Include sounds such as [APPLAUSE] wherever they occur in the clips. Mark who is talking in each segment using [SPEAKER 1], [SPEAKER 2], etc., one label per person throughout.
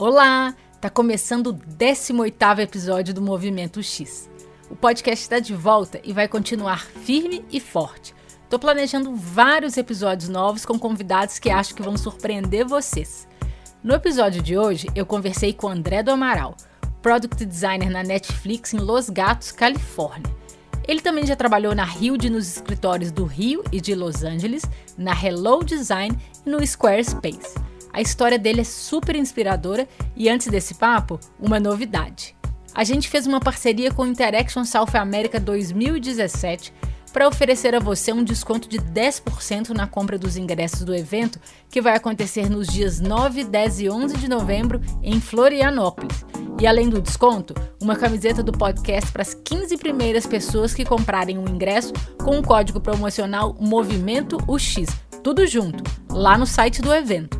[SPEAKER 1] Olá! Tá começando o 18º episódio do Movimento X. O podcast está de volta e vai continuar firme e forte. Tô planejando vários episódios novos com convidados que acho que vão surpreender vocês. No episódio de hoje, eu conversei com André do Amaral, Product Designer na Netflix em Los Gatos, Califórnia. Ele também já trabalhou na Hilde nos escritórios do Rio e de Los Angeles, na Hello Design e no Squarespace. A história dele é super inspiradora e antes desse papo, uma novidade. A gente fez uma parceria com o Interaction South America 2017 para oferecer a você um desconto de 10% na compra dos ingressos do evento, que vai acontecer nos dias 9, 10 e 11 de novembro em Florianópolis. E além do desconto, uma camiseta do podcast para as 15 primeiras pessoas que comprarem o ingresso com o código promocional Movimento UX, tudo junto, lá no site do evento.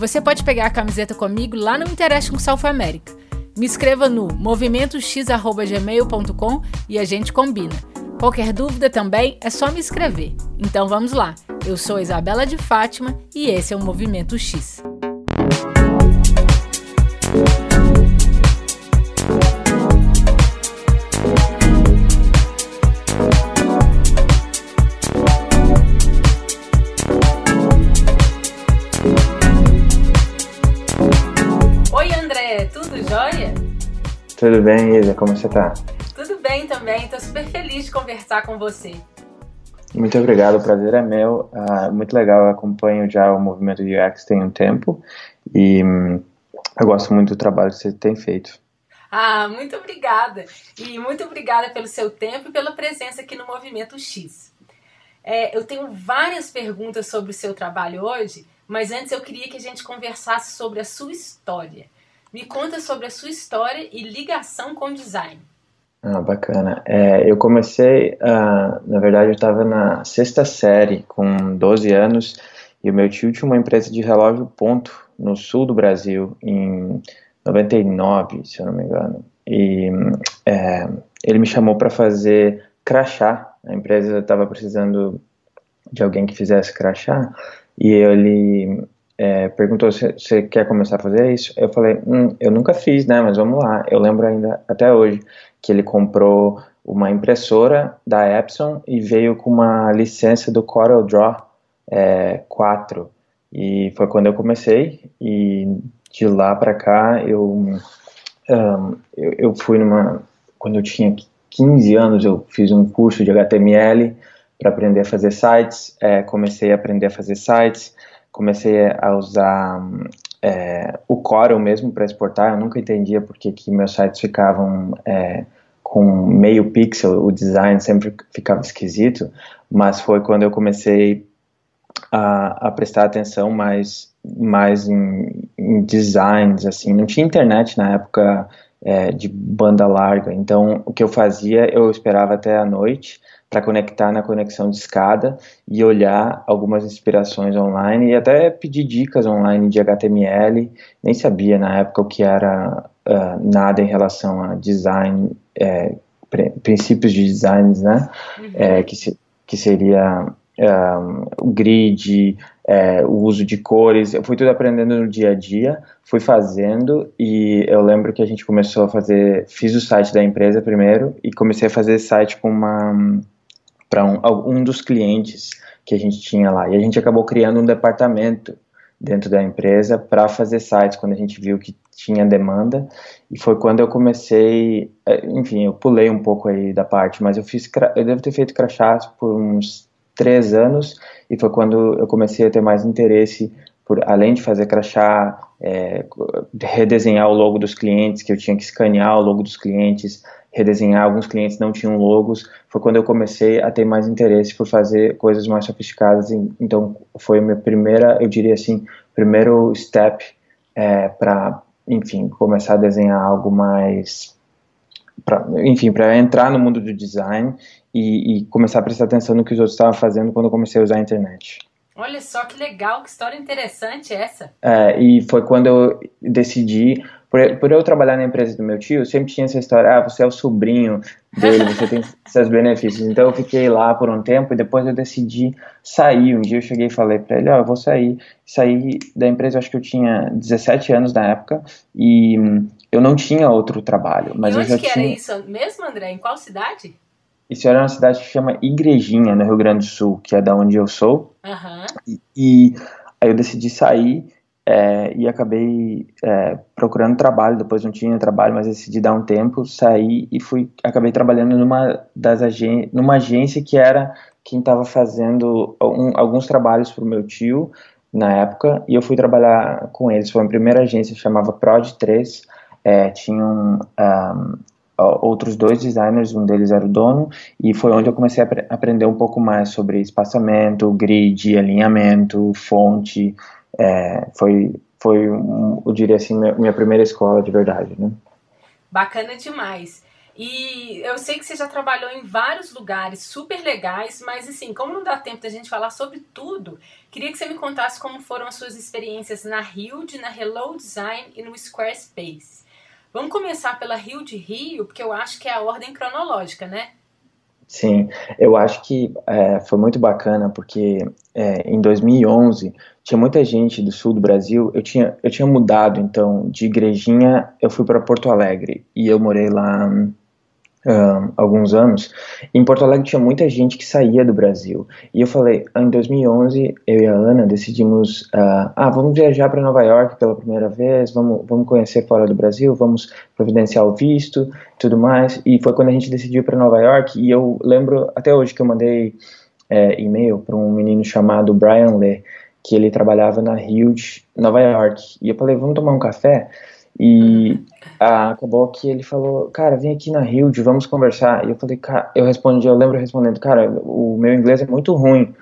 [SPEAKER 1] Você pode pegar a camiseta comigo lá no Interesse com South America. Me escreva no movimentox.gmail.com e a gente combina. Qualquer dúvida também é só me escrever. Então vamos lá. Eu sou Isabela de Fátima e esse é o Movimento X.
[SPEAKER 2] Tudo bem, Isa? Como você tá?
[SPEAKER 1] Tudo bem também, estou super feliz de conversar com você.
[SPEAKER 2] Muito obrigado, o prazer é meu. Uh, muito legal, eu acompanho já o movimento de UX tem um tempo e um, eu gosto muito do trabalho que você tem feito.
[SPEAKER 1] Ah, muito obrigada. E muito obrigada pelo seu tempo e pela presença aqui no Movimento X. É, eu tenho várias perguntas sobre o seu trabalho hoje, mas antes eu queria que a gente conversasse sobre a sua história. Me conta sobre a sua história e ligação com design.
[SPEAKER 2] Ah, bacana. É, eu comecei, uh, na verdade, eu estava na sexta série, com 12 anos, e o meu tio tinha uma empresa de relógio ponto no sul do Brasil, em 99, se eu não me engano. E é, ele me chamou para fazer crachá. A empresa estava precisando de alguém que fizesse crachá, e ele é, perguntou se você quer começar a fazer isso. Eu falei, hum, eu nunca fiz, né? Mas vamos lá. Eu lembro ainda até hoje que ele comprou uma impressora da Epson e veio com uma licença do Corel Draw é, 4. E foi quando eu comecei. E de lá para cá eu, um, eu, eu fui numa quando eu tinha 15 anos eu fiz um curso de HTML para aprender a fazer sites. É, comecei a aprender a fazer sites comecei a usar é, o Corel mesmo para exportar. Eu nunca entendia porque que meus sites ficavam é, com meio pixel, o design sempre ficava esquisito, mas foi quando eu comecei a, a prestar atenção mais, mais em, em, designs, assim. Não tinha internet na época é, de banda larga, então o que eu fazia, eu esperava até a noite para conectar na conexão de escada e olhar algumas inspirações online e até pedir dicas online de HTML. Nem sabia na época o que era uh, nada em relação a design, é, princípios de designs, né? Uhum. É, que, se, que seria o grid, é, o uso de cores. Eu fui tudo aprendendo no dia a dia, fui fazendo e eu lembro que a gente começou a fazer, fiz o site da empresa primeiro e comecei a fazer site com uma para um, um dos clientes que a gente tinha lá. E a gente acabou criando um departamento dentro da empresa para fazer sites quando a gente viu que tinha demanda e foi quando eu comecei é, enfim eu pulei um pouco aí da parte mas eu fiz eu devo ter feito crachás por uns três anos e foi quando eu comecei a ter mais interesse por além de fazer crachá é, redesenhar o logo dos clientes que eu tinha que escanear o logo dos clientes redesenhar, alguns clientes não tinham logos, foi quando eu comecei a ter mais interesse por fazer coisas mais sofisticadas, então foi a minha primeira, eu diria assim, primeiro step é, para, enfim, começar a desenhar algo mais, pra, enfim, para entrar no mundo do design e, e, começar a prestar atenção no que os outros estavam fazendo quando eu comecei a usar a internet.
[SPEAKER 1] Olha só que legal, que história interessante essa.
[SPEAKER 2] É, e foi quando eu decidi, por, por, eu trabalhar na empresa do meu tio, sempre tinha essa história, ah, você é o sobrinho dele, você tem [LAUGHS] seus benefícios. Então eu fiquei lá por um tempo e depois eu decidi sair. Um dia eu cheguei e falei para ele, ó, oh, eu vou sair. Saí da empresa, acho que eu tinha 17 anos na época e eu não tinha outro trabalho. Mas
[SPEAKER 1] e
[SPEAKER 2] onde eu
[SPEAKER 1] já que
[SPEAKER 2] tinha...
[SPEAKER 1] era isso mesmo, André? Em qual cidade?
[SPEAKER 2] Isso era uma cidade que chama Igrejinha, no Rio Grande do Sul, que é da onde eu sou.
[SPEAKER 1] Uhum.
[SPEAKER 2] E, e, aí eu decidi sair é, e acabei é, procurando trabalho. Depois não tinha trabalho, mas decidi dar um tempo, sair e fui. Acabei trabalhando numa das agen numa agência que era quem estava fazendo um, alguns trabalhos para o meu tio na época e eu fui trabalhar com eles. Foi a primeira agência, chamava Prod 3. É, tinham um, outros dois designers, um deles era o dono, e foi onde eu comecei a aprender um pouco mais sobre espaçamento, grid, alinhamento, fonte. É, foi, foi eu diria assim, minha, minha primeira escola de verdade, né?
[SPEAKER 1] Bacana demais. E eu sei que você já trabalhou em vários lugares super legais, mas assim, como não dá tempo da gente falar sobre tudo, queria que você me contasse como foram as suas experiências na Hilde, na Hello Design e no Squarespace. Vamos começar pela Rio de Rio, porque eu acho que é a ordem cronológica, né?
[SPEAKER 2] Sim, eu acho que é, foi muito bacana porque é, em 2011 tinha muita gente do sul do Brasil. Eu tinha, eu tinha mudado então de Igrejinha, eu fui para Porto Alegre e eu morei lá uh, alguns anos, em Porto Alegre tinha muita gente que saía do Brasil. E eu falei, em 2011, eu e a Ana decidimos, uh, ah, vamos viajar para Nova York pela primeira vez, vamos, vamos conhecer fora do Brasil, vamos providenciar o visto, tudo mais. E foi quando a gente decidiu para Nova York. E eu lembro até hoje que eu mandei é, e-mail para um menino chamado Brian Lee, que ele trabalhava na Huge, Nova York. E eu falei, vamos tomar um café? E ah, acabou que ele falou, cara, vem aqui na Hilde, vamos conversar. E eu falei, cara, eu respondi, eu lembro respondendo, cara, o meu inglês é muito ruim.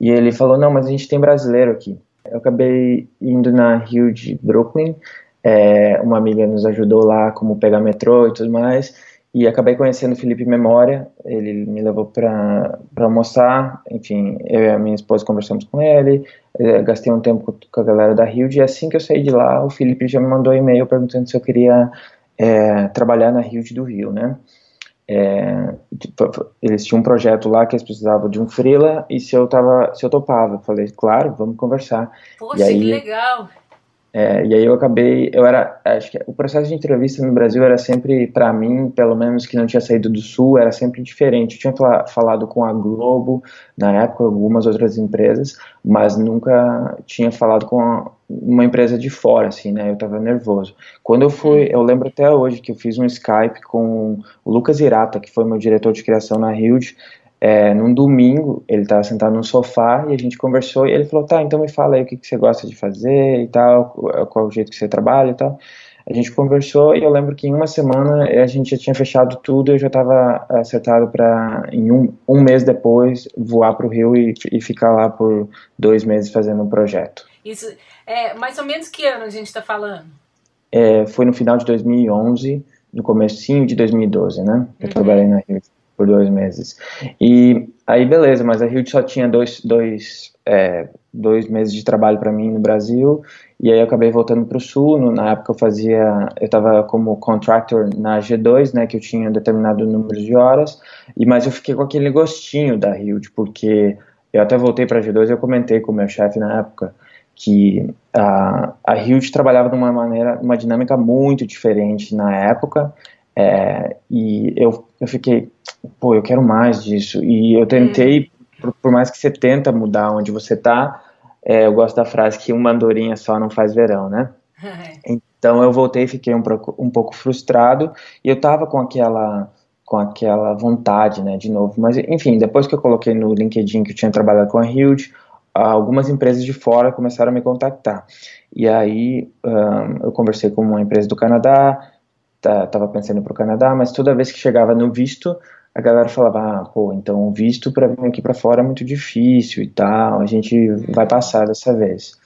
[SPEAKER 2] E ele falou, não, mas a gente tem brasileiro aqui. Eu acabei indo na Hilde Brooklyn, é, uma amiga nos ajudou lá como pegar metrô e tudo mais. E acabei conhecendo o Felipe Memória, ele me levou para almoçar, enfim, eu e a minha esposa conversamos com ele, eh, gastei um tempo com a galera da Rio, e assim que eu saí de lá, o Felipe já me mandou um e-mail perguntando se eu queria é, trabalhar na Rio do Rio, né? É, eles tinham um projeto lá que eles precisavam de um freela e se eu tava, se eu topava, eu falei, claro, vamos conversar.
[SPEAKER 1] Poxa,
[SPEAKER 2] aí,
[SPEAKER 1] que legal!
[SPEAKER 2] É, e aí eu acabei, eu era, acho que o processo de entrevista no Brasil era sempre, para mim, pelo menos que não tinha saído do Sul, era sempre diferente. Eu tinha falado com a Globo, na época, algumas outras empresas, mas nunca tinha falado com uma empresa de fora, assim, né? Eu tava nervoso. Quando eu fui, eu lembro até hoje que eu fiz um Skype com o Lucas Irata, que foi meu diretor de criação na Hilde, é, num domingo, ele estava sentado no sofá e a gente conversou e ele falou, tá, então me fala aí o que, que você gosta de fazer e tal, qual, o jeito que você trabalha e tal. A gente conversou e eu lembro que em uma semana a gente já tinha fechado tudo, eu já estava acertado para, em um, um mês depois, voar para o Rio e, e ficar lá por dois meses fazendo um projeto.
[SPEAKER 1] Isso, é, mais ou menos que ano a gente está falando?
[SPEAKER 2] É, foi no final de 2011, no comecinho de 2012, né? Eu uhum. trabalhei na Rio por dois meses. E aí, beleza, mas a Hilt só tinha dois, dois, é, dois meses de trabalho para mim no Brasil, e aí eu acabei voltando para o Sul. No, na época eu fazia, eu estava como contractor na G2, né, que eu tinha um determinado número de horas, e mas eu fiquei com aquele gostinho da Hilt, porque eu até voltei para a G2 e eu comentei com o meu chefe na época que a, a Hilt trabalhava de uma maneira, uma dinâmica muito diferente na época, é, e eu, eu fiquei, pô, eu quero mais disso. E eu tentei, hum. por, por, mais que você tenta mudar onde você tá, é, eu gosto da frase que uma andorinha só não faz verão, né? [LAUGHS] então eu voltei e fiquei um, um pouco frustrado e eu tava com aquela com aquela vontade, né, de novo. Mas, enfim, depois que eu coloquei no LinkedIn que eu tinha trabalhado com a Huge, algumas empresas de fora começaram a me contactar. E aí um, eu conversei com uma empresa do Canadá, estava pensando para o Canadá, mas toda vez que chegava no visto, a galera falava, ah, pô, então visto para vir aqui para fora é muito difícil e tal, a gente vai passar dessa vez.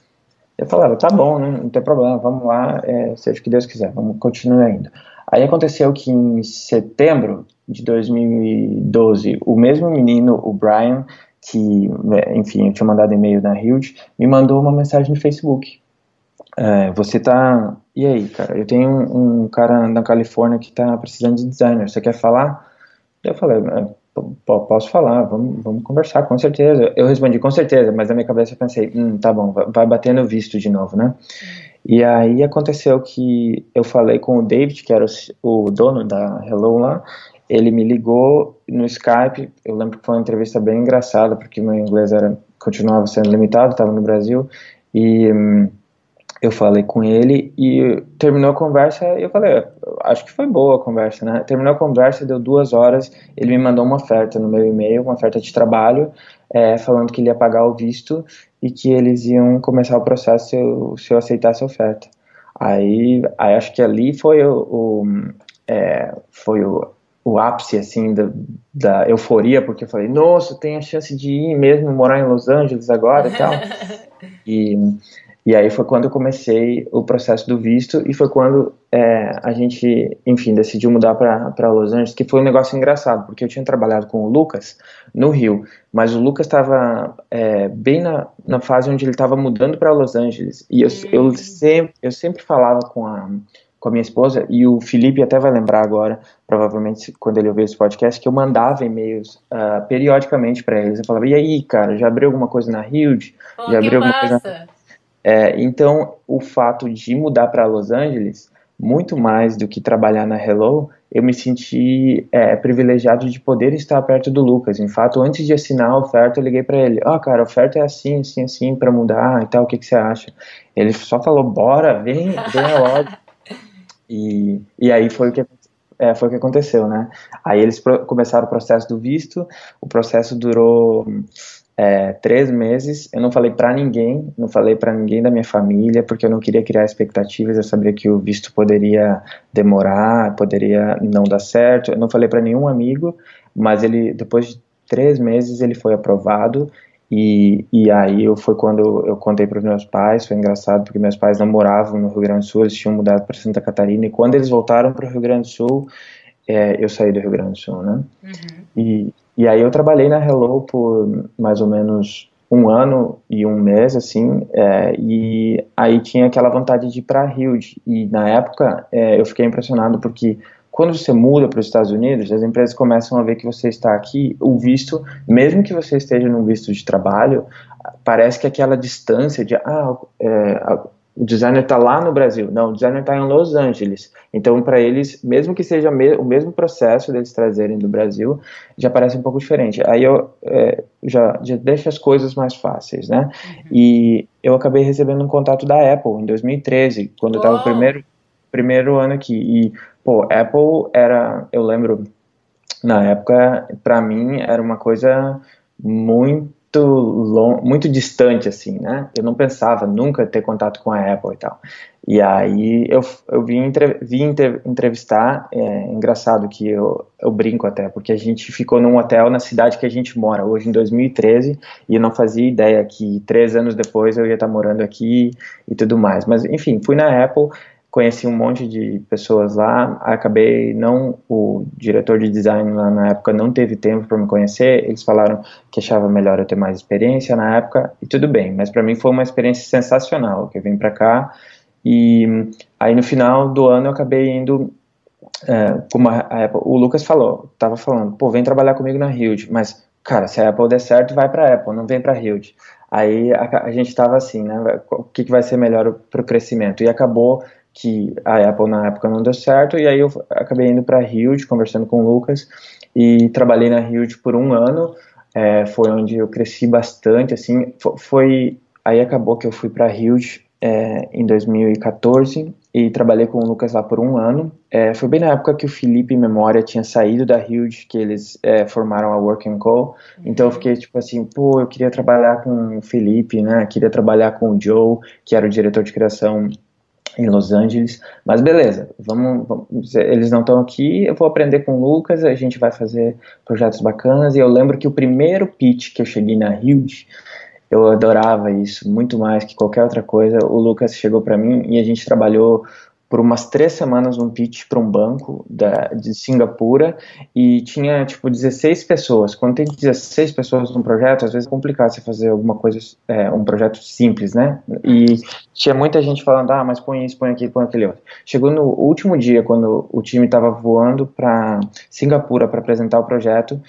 [SPEAKER 2] Eu falava, tá bom, né, não tem problema, vamos lá, é, seja o que Deus quiser, vamos continuar ainda. Aí aconteceu que em setembro de 2012, o mesmo menino, o Brian, que, enfim, eu tinha mandado e-mail na Hilde, me mandou uma mensagem no Facebook. É, você tá. E aí, cara? Eu tenho um, um, cara na Califórnia que tá precisando de designer. Você quer falar? Eu falei, é, posso falar, vamos, vamos conversar, com certeza. Eu respondi, com certeza, mas na minha cabeça eu pensei, hum, tá bom, vai bater no visto de novo, né? E aí aconteceu que eu falei com o David, que era o, o dono da Hello lá, ele me ligou no Skype, eu lembro que foi uma entrevista bem engraçada, porque meu inglês era, continuava sendo limitado, estava no Brasil, e... Hum, eu falei com ele e terminou a conversa eu falei, acho que foi boa a conversa, né? Terminou a conversa, deu duas horas, ele me mandou uma oferta no meu e-mail, uma oferta de trabalho, é, falando que ele ia pagar o visto e que eles iam começar o processo se eu, se eu aceitasse a oferta. Aí, aí acho que ali foi o, o é, foi o, o ápice assim da, da, euforia porque eu falei nossa tem a chance de ir mesmo morar em Los Angeles agora e tal [LAUGHS] e e aí foi quando eu comecei o processo do visto e foi quando é, a gente, enfim, decidiu mudar para Los Angeles, que foi um negócio engraçado, porque eu tinha trabalhado com o Lucas no Rio, mas o Lucas estava é, bem na, na fase onde ele estava mudando para Los Angeles. E eu, eu, hum. sempre, eu sempre falava com a, com a minha esposa, e o Felipe até vai lembrar agora, provavelmente quando ele ouvir esse podcast, que eu mandava e-mails uh, periodicamente para eles. Eu falava, e aí, cara, já abriu alguma coisa na Hilde?
[SPEAKER 1] Oh,
[SPEAKER 2] já
[SPEAKER 1] abriu
[SPEAKER 2] alguma
[SPEAKER 1] massa.
[SPEAKER 2] coisa é, então, o fato de mudar para Los Angeles, muito mais do que trabalhar na Hello, eu me senti é, privilegiado de poder estar perto do Lucas. Em fato, antes de assinar a oferta, eu liguei para ele: Ó, oh, cara, a oferta é assim, assim, assim, para mudar e tal, o que, que você acha? Ele só falou: Bora, vem, vem logo. [LAUGHS] e, e aí foi o que é, foi o que aconteceu, né? Aí eles começaram o processo do visto, o processo durou é, três meses. Eu não falei para ninguém, não falei para ninguém da minha família, porque eu não queria criar expectativas. Eu sabia que o visto poderia demorar, poderia não dar certo. Eu não falei para nenhum amigo, mas ele, depois de três meses, ele foi aprovado. E, e aí eu, foi quando eu contei para os meus pais. Foi engraçado porque meus pais não moravam no Rio Grande do Sul, eles tinham mudado para Santa Catarina. E quando eles voltaram para o Rio Grande do Sul, é, eu saí do Rio Grande do Sul, né? Uhum. E, e aí eu trabalhei na Hello por mais ou menos um ano e um mês, assim, é, e aí tinha aquela vontade de ir para a Hilde. E na época é, eu fiquei impressionado porque quando você muda para os Estados Unidos, as empresas começam a ver que você está aqui, o visto, mesmo que você esteja num visto de trabalho, parece que aquela distância de, ah, é, o designer está lá no Brasil. Não, o designer está em Los Angeles. Então, para eles, mesmo que seja me o mesmo processo deles trazerem do Brasil, já parece um pouco diferente. Aí eu é, já, já deixo as coisas mais fáceis, né? Uhum. E eu acabei recebendo um contato da Apple em 2013, quando eu estava primeiro, primeiro ano aqui. E, pô, Apple era, eu lembro, na época, para mim, era uma coisa muito muito, long, muito distante, assim, né? Eu não pensava nunca ter contato com a Apple e tal. E aí eu, eu vim, entre, vim entrevistar, é engraçado que eu, eu brinco até, porque a gente ficou num hotel na cidade que a gente mora, hoje em 2013, e eu não fazia ideia que três anos depois eu ia estar morando aqui e tudo mais. Mas, enfim, fui na Apple, conheci um monte de pessoas lá, acabei não o diretor de design lá na época não teve tempo para me conhecer, eles falaram que achava melhor eu ter mais experiência na época e tudo bem, mas para mim foi uma experiência sensacional, que eu vim para cá e aí no final do ano eu acabei indo é, como a, a Apple, o Lucas falou, tava falando, pô, vem trabalhar comigo na Hilde, mas cara, se a Apple der certo, vai para Apple, não vem para Hilde. Aí a, a gente estava assim, né? O que, que vai ser melhor para o crescimento? E acabou que a Apple na época não deu certo, e aí eu acabei indo para a Hilde, conversando com o Lucas, e trabalhei na Hilde por um ano, é, foi onde eu cresci bastante, assim, foi, aí acabou que eu fui para a Hilde é, em 2014, e trabalhei com o Lucas lá por um ano, é, foi bem na época que o Felipe Memória tinha saído da Hilde, que eles é, formaram a Work Co, então eu fiquei tipo assim, pô, eu queria trabalhar com o Felipe, né, queria trabalhar com o Joe, que era o diretor de criação em Los Angeles, mas beleza, vamos, vamos eles não estão aqui, eu vou aprender com o Lucas, a gente vai fazer projetos bacanas, e eu lembro que o primeiro pitch que eu cheguei na Hilde, eu adorava isso, muito mais que qualquer outra coisa, o Lucas chegou para mim e a gente trabalhou por umas três semanas um pitch para um banco da, de Singapura e tinha tipo 16 pessoas. Quando tem 16 pessoas num projeto, às vezes é complicado você fazer alguma coisa, é, um projeto simples, né? E tinha muita gente falando, ah, mas põe isso, põe aquilo, põe aquele outro. Chegou no último dia, quando o time estava voando para Singapura para apresentar o projeto,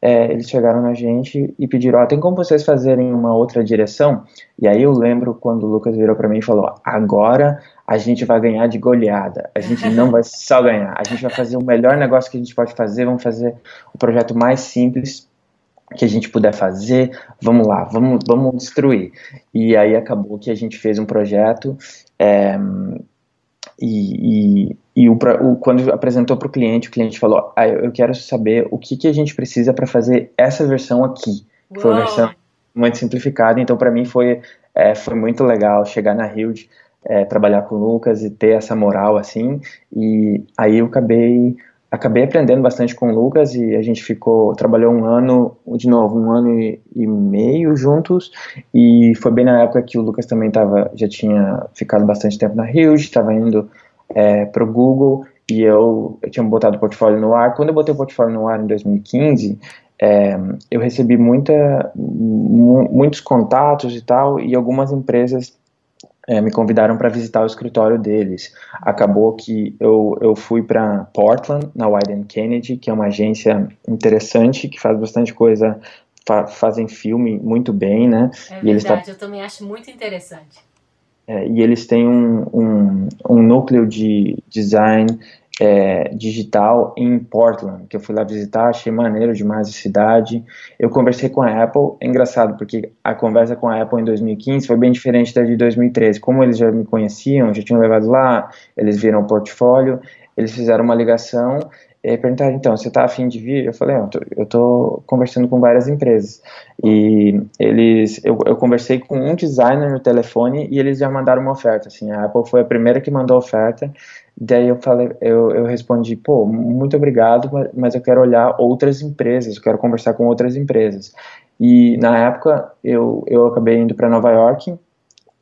[SPEAKER 2] é, eles chegaram na gente e pediram, oh, tem como vocês fazerem uma outra direção? E aí eu lembro quando o Lucas virou para mim e falou, agora a gente vai ganhar de goleada, a gente [LAUGHS] não vai só ganhar, a gente vai fazer o melhor negócio que a gente pode fazer, vamos fazer o projeto mais simples que a gente puder fazer, vamos lá, vamos, vamos destruir. E aí acabou que a gente fez um projeto é, e, e, e o, o, quando apresentou para o cliente, o cliente falou: ah, eu quero saber o que, que a gente precisa para fazer essa versão aqui. Uou. Foi uma versão muito simplificada, então para mim foi, é, foi muito legal chegar na Hilde, é, trabalhar com o Lucas e ter essa moral assim. E aí eu acabei acabei aprendendo bastante com o Lucas e a gente ficou, trabalhou um ano, de novo, um ano e, e meio juntos e foi bem na época que o Lucas também tava, já tinha ficado bastante tempo na Huge, estava indo é, para o Google e eu, eu tinha botado o portfólio no ar. Quando eu botei o portfólio no ar em 2015, é, eu recebi muita, muitos contatos e tal, e algumas empresas é, me convidaram para visitar o escritório deles. Acabou que eu, eu fui para Portland, na Wyden Kennedy, que é uma agência interessante, que faz bastante coisa, fa fazem filme muito bem, né?
[SPEAKER 1] É e verdade, eu também acho muito interessante.
[SPEAKER 2] É, e eles têm um, um, um núcleo de design é, digital em Portland, que eu fui lá visitar, achei maneiro demais a cidade. Eu conversei com a Apple, é engraçado, porque a conversa com a Apple em 2015 foi bem diferente da de 2013. Como eles já me conheciam, já tinham levado lá, eles viram o portfólio, eles fizeram uma ligação e perguntaram, então, você está afim de vir? Eu falei, eu tô, eu tô conversando com várias empresas. E eles, eu, eu, conversei com um designer no telefone e eles já mandaram uma oferta, assim, a Apple foi a primeira que mandou a oferta, daí eu falei, eu, eu respondi, pô, muito obrigado, mas eu quero olhar outras empresas, eu quero conversar com outras empresas. E na época eu, eu acabei indo para Nova York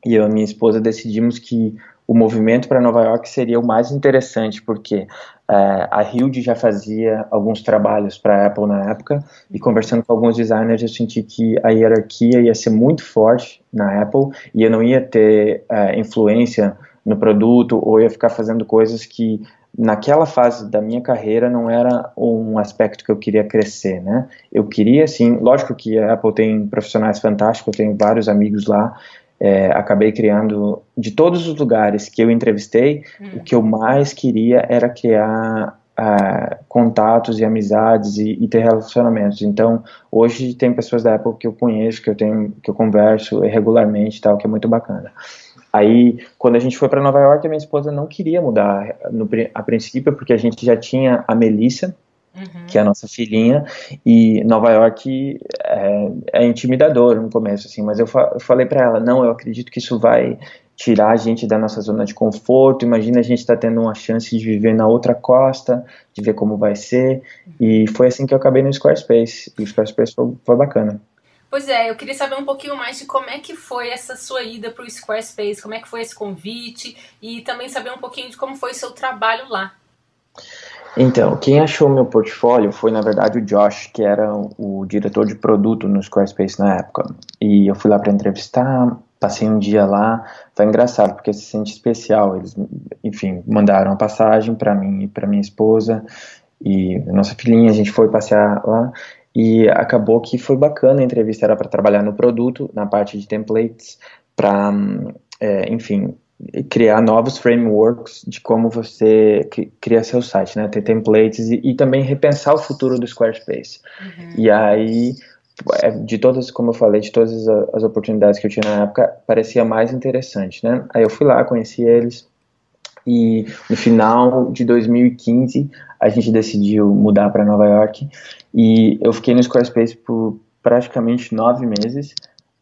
[SPEAKER 2] e eu e minha esposa decidimos que o movimento para Nova York seria o mais interessante, porque é, a Hilde já fazia alguns trabalhos para a Apple na época, e conversando com alguns designers, eu senti que a hierarquia ia ser muito forte na Apple, e eu não ia ter é, influência no produto, ou ia ficar fazendo coisas que naquela fase da minha carreira não era um aspecto que eu queria crescer, né? Eu queria, sim, lógico que a Apple tem profissionais fantásticos, eu tenho vários amigos lá, é, acabei criando de todos os lugares que eu entrevistei, hum. o que eu mais queria era criar uh, contatos e amizades e, e, ter relacionamentos. Então, hoje tem pessoas da Apple que eu conheço, que eu tenho, que eu converso regularmente, tal, que é muito bacana. Aí, quando a gente foi para Nova York, a minha esposa não queria mudar no, a princípio, porque a gente já tinha a Melissa, Uhum. que é a nossa filhinha, e Nova York é, é intimidador no começo, assim, mas eu, fa eu falei para ela, não, eu acredito que isso vai tirar a gente da nossa zona de conforto, imagina a gente estar tá tendo uma chance de viver na outra costa, de ver como vai ser, e foi assim que eu acabei no Squarespace, e o Squarespace foi, foi bacana.
[SPEAKER 1] Pois é, eu queria saber um pouquinho mais de como é que foi essa sua ida para o Squarespace, como é que foi esse convite, e também saber um pouquinho de como foi o seu trabalho lá.
[SPEAKER 2] Então, quem achou meu portfólio foi, na verdade, o Josh, que era o diretor de produto no Squarespace na época. E eu fui lá para entrevistar, passei um dia lá, foi engraçado, porque se sente especial. Eles, enfim, mandaram a passagem para mim e para minha esposa e nossa filhinha, a gente foi passear lá e acabou que foi bacana a entrevista, era para trabalhar no produto, na parte de templates, para, é, enfim, criar novos frameworks de como você cria seu site, né? Ter templates e, e também repensar o futuro do Squarespace. Uhum. E aí, é, de todas, como eu falei, de todas as oportunidades que eu tinha na época, parecia mais interessante, né? Aí eu fui lá, conheci eles e no final de 2015 a gente decidiu mudar para Nova York e eu fiquei no Squarespace por praticamente nove meses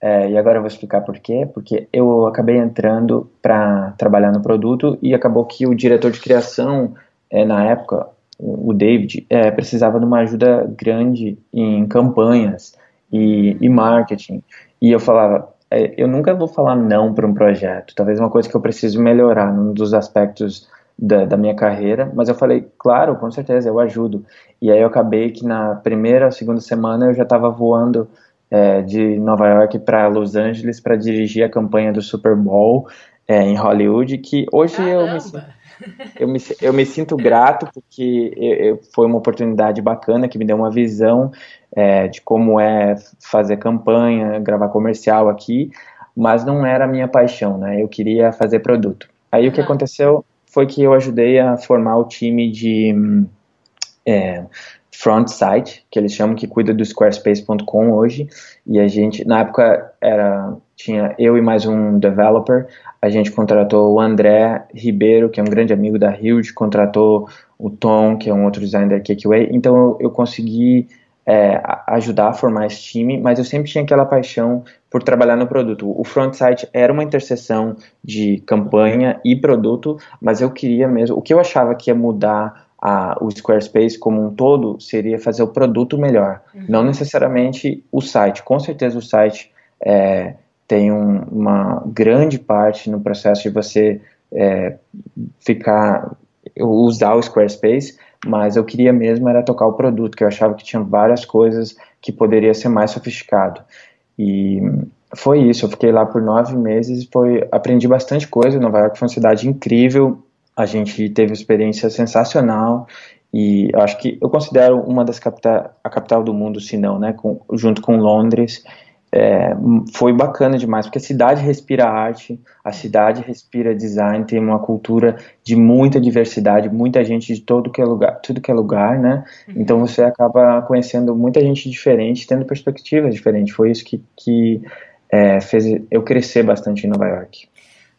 [SPEAKER 2] é, e agora eu vou explicar por quê. Porque eu acabei entrando para trabalhar no produto e acabou que o diretor de criação, é, na época, o David, é, precisava de uma ajuda grande em campanhas e, e marketing. E eu falava, eu nunca vou falar não para um projeto. Talvez uma coisa que eu preciso melhorar, num dos aspectos da, da, minha carreira, mas eu falei, claro, com certeza, eu ajudo. E aí eu acabei que na primeira, segunda semana eu já estava voando é, de Nova York para Los Angeles para dirigir a campanha do Super Bowl é, em Hollywood, que hoje eu me, eu me, eu me sinto grato porque eu, eu, foi uma oportunidade bacana que me deu uma visão é, de como é fazer campanha, gravar comercial aqui, mas não era a minha paixão, né? Eu queria fazer produto. Aí o que aconteceu foi que eu ajudei a formar o time de é, front site, que eles chamam que cuida do squarespace.com hoje, e a gente, na época, era tinha eu e mais um developer, a gente contratou o André Ribeiro, que é um grande amigo da Hilde, contratou o Tom, que é um outro designer da KQA, então eu, eu consegui é, ajudar a formar esse time, mas eu sempre tinha aquela paixão por trabalhar no produto. O front site era uma interseção de campanha e produto, mas eu queria mesmo, o que eu achava que ia mudar a, o Squarespace como um todo seria fazer o produto melhor, uhum. não necessariamente o site. Com certeza o site é, tem um, uma grande parte no processo de você é, ficar usar o Squarespace, mas eu queria mesmo era tocar o produto, que eu achava que tinha várias coisas que poderia ser mais sofisticado. E foi isso, eu fiquei lá por nove meses, foi, aprendi bastante coisa, Nova York foi uma cidade incrível, a gente teve uma experiência sensacional, e acho que eu considero uma das capitais, a capital do mundo, se não, né, com, junto com Londres, é, foi bacana demais, porque a cidade respira arte, a cidade respira design, tem uma cultura de muita diversidade, muita gente de todo que é lugar, tudo que é lugar, né? Uhum. Então você acaba conhecendo muita gente diferente, tendo perspectivas diferentes. Foi isso que, que é, fez eu crescer bastante em Nova York.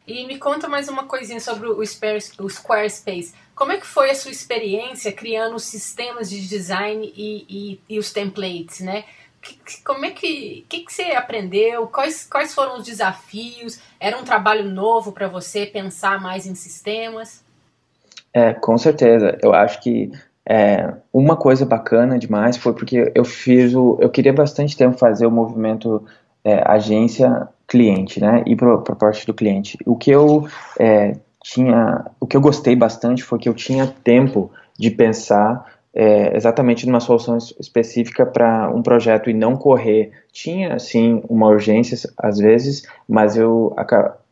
[SPEAKER 1] E me conta mais uma coisinha sobre o Squarespace. Como é que foi a sua experiência criando os sistemas de design e, e, e os templates, né? como é que, que, que você aprendeu? Quais, quais foram os desafios? Era um trabalho novo para você pensar mais em sistemas?
[SPEAKER 2] É, com certeza. Eu acho que é, uma coisa bacana demais foi porque eu fiz o, eu queria bastante tempo fazer o movimento é, agência cliente, né, e para parte do cliente. O que eu é, tinha, o que eu gostei bastante foi que eu tinha tempo de pensar é, exatamente numa solução específica para um projeto e não correr. Tinha, sim, uma urgência às vezes, mas eu,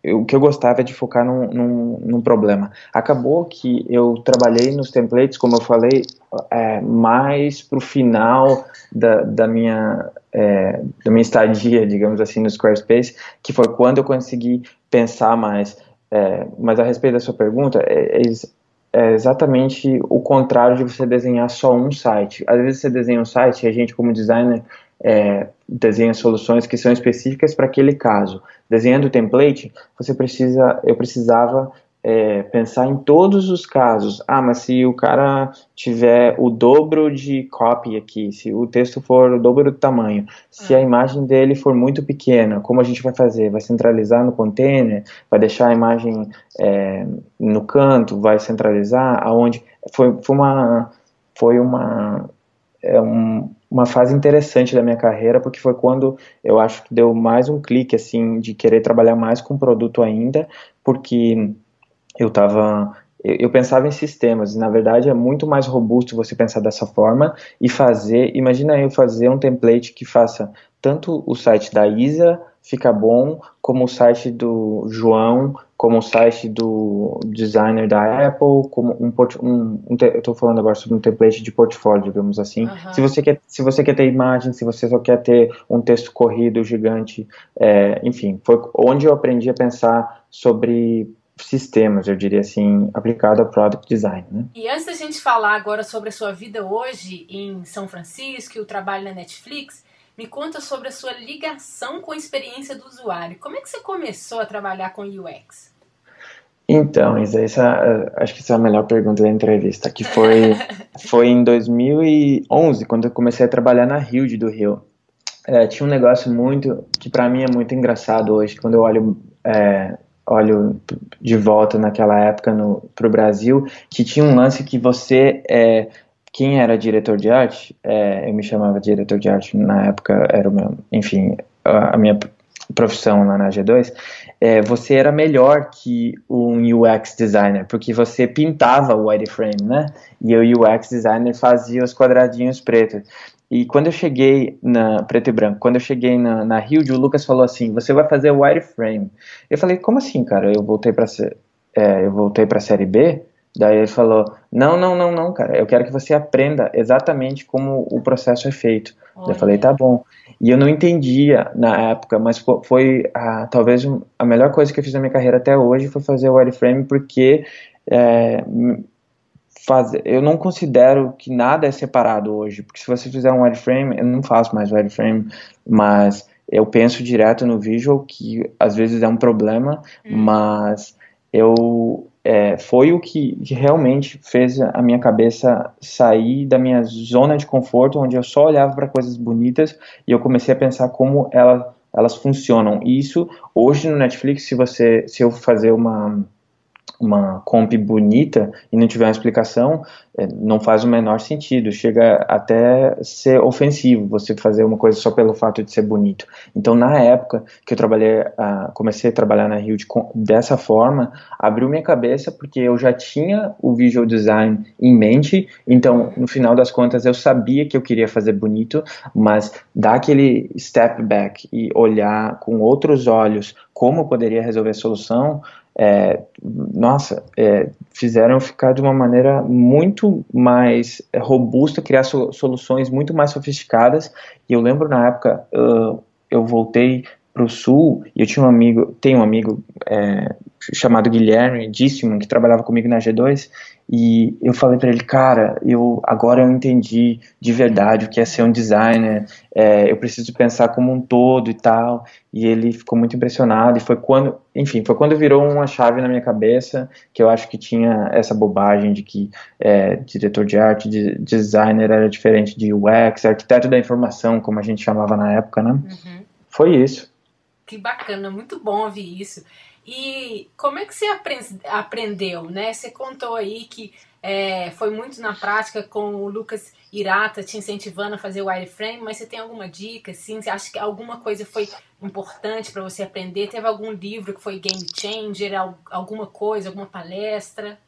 [SPEAKER 2] o que eu gostava é de focar num, num, num, problema. Acabou que eu trabalhei nos templates, como eu falei, é, mais para o final da, da, minha, é, da minha estadia, digamos assim, no Squarespace, que foi quando eu consegui pensar mais. É, mas a respeito da sua pergunta, é, é é exatamente o contrário de você desenhar só um site. Às vezes você desenha um site e a gente, como designer, é, desenha soluções que são específicas para aquele caso. Desenhando o template, você precisa, eu precisava é, pensar em todos os casos. Ah, mas se o cara tiver o dobro de copy aqui, se o texto for o dobro do tamanho, se a ah. imagem dele for muito pequena, como a gente vai fazer? Vai centralizar no container? Vai deixar a imagem é, no canto? Vai centralizar? Aonde? Foi, foi uma foi uma é um, uma fase interessante da minha carreira, porque foi quando eu acho que deu mais um clique, assim, de querer trabalhar mais com produto ainda, porque eu estava eu, pensava em sistemas, e na verdade é muito mais robusto você pensar dessa forma e fazer, imagina eu fazer um template que faça tanto o site da Isa fica bom, como o site do João, como o site do designer da Apple, como um, um, um eu estou falando agora sobre um template de portfólio, digamos assim. Uhum. Se você quer, se você quer ter imagem, se você só quer ter um texto corrido gigante, é, enfim, foi onde eu aprendi a pensar sobre sistemas, eu diria assim, aplicado a product design. Né?
[SPEAKER 1] E antes da gente falar agora sobre a sua vida hoje em São Francisco e o trabalho na Netflix, me conta sobre a sua ligação com a experiência do usuário. Como é que você começou a trabalhar com UX?
[SPEAKER 2] Então, Isa, essa, acho que essa é a melhor pergunta da entrevista, que foi, [LAUGHS] foi em 2011, quando eu comecei a trabalhar na Hilde do Rio. É, tinha um negócio muito, que para mim é muito engraçado hoje, quando eu olho é, olho de volta naquela época para o Brasil, que tinha um lance que você, é, quem era diretor de arte, é, eu me chamava diretor de arte na época, era o meu, enfim, a, a minha profissão lá na G2, é, você era melhor que um UX designer, porque você pintava o wireframe, né? E o UX designer fazia os quadradinhos pretos. E quando eu cheguei na preto e branco, quando eu cheguei na, na Rio, o Lucas falou assim: "Você vai fazer wireframe?" Eu falei: "Como assim, cara? Eu voltei para é, eu voltei para série B?" Daí ele falou: "Não, não, não, não, cara. Eu quero que você aprenda exatamente como o processo é feito." Eu falei: "Tá bom." E eu não entendia na época, mas foi a, talvez a melhor coisa que eu fiz na minha carreira até hoje foi fazer o wireframe, porque é, faz, eu não considero que nada é separado hoje, porque se você fizer um wireframe, eu não faço mais wireframe, mas eu penso direto no visual, que às vezes é um problema, hum. mas eu é, foi o que, realmente fez a minha cabeça sair da minha zona de conforto, onde eu só olhava para coisas bonitas e eu comecei a pensar como ela, elas funcionam. E isso hoje no Netflix, se você, se eu fazer uma uma comp bonita e não tiver uma explicação, é, não faz o menor sentido. Chega até ser ofensivo você fazer uma coisa só pelo fato de ser bonito. Então, na época que eu trabalhei, uh, comecei a trabalhar na de, dessa forma, abriu minha cabeça porque eu já tinha o visual design em mente. Então, no final das contas, eu sabia que eu queria fazer bonito, mas dar aquele step back e olhar com outros olhos como eu poderia resolver a solução é, nossa, é, fizeram ficar de uma maneira muito mais é, robusta, criar so, soluções muito mais sofisticadas. E eu lembro na época, uh, eu voltei para o sul e eu tinha um amigo, tenho um amigo é, chamado Guilherme Díssimo, que trabalhava comigo na G2, e eu falei para ele, cara, eu agora eu entendi de verdade o que é ser um designer, é, eu preciso pensar como um todo e tal, e ele ficou muito impressionado, e foi quando, enfim, foi quando virou uma chave na minha cabeça, que eu acho que tinha essa bobagem de que é, diretor de arte, de, designer era diferente de UX, arquiteto da informação, como a gente chamava na época, né? Uhum. Foi isso.
[SPEAKER 1] Que bacana, muito bom ouvir isso. E como é que você aprendeu, né? Você contou aí que é, foi muito na prática com o Lucas Irata te incentivando a fazer o wireframe, mas você tem alguma dica, assim? Você acha que alguma coisa foi importante para você aprender? Teve algum livro que foi game changer, alguma coisa, alguma palestra?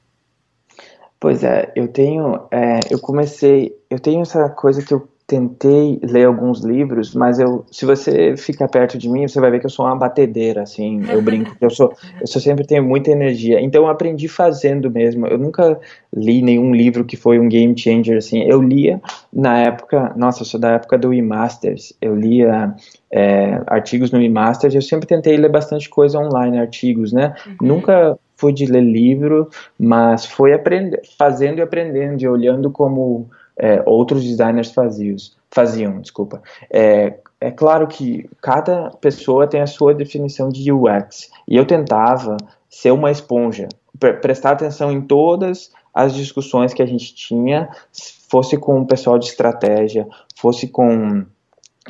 [SPEAKER 2] Pois é, eu tenho, é, eu comecei, eu tenho essa coisa que eu tentei ler alguns livros, mas eu, se você fica perto de mim, você vai ver que eu sou uma batedeira, assim, eu brinco eu sou, eu sou sempre tenho muita energia, então eu aprendi fazendo mesmo, eu nunca li nenhum livro que foi um game changer, assim, eu lia na época, nossa, eu sou da época do e-masters, eu lia é, artigos no e-masters, eu sempre tentei ler bastante coisa online, artigos, né, uhum. nunca fui de ler livro, mas foi aprender, fazendo e aprendendo, e olhando como é, outros designers faziam, desculpa. É, é claro que cada pessoa tem a sua definição de UX, e eu tentava ser uma esponja, pre prestar atenção em todas as discussões que a gente tinha, fosse com o pessoal de estratégia, fosse com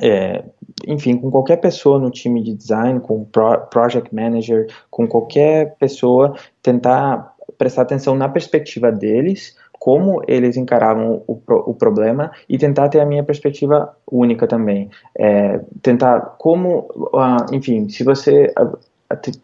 [SPEAKER 2] é, enfim, com qualquer pessoa no time de design, com pro, project manager, com qualquer pessoa, tentar prestar atenção na perspectiva deles, como eles encaravam o, o problema e tentar ter a minha perspectiva única também. É, tentar como, uh, enfim, se você. Uh,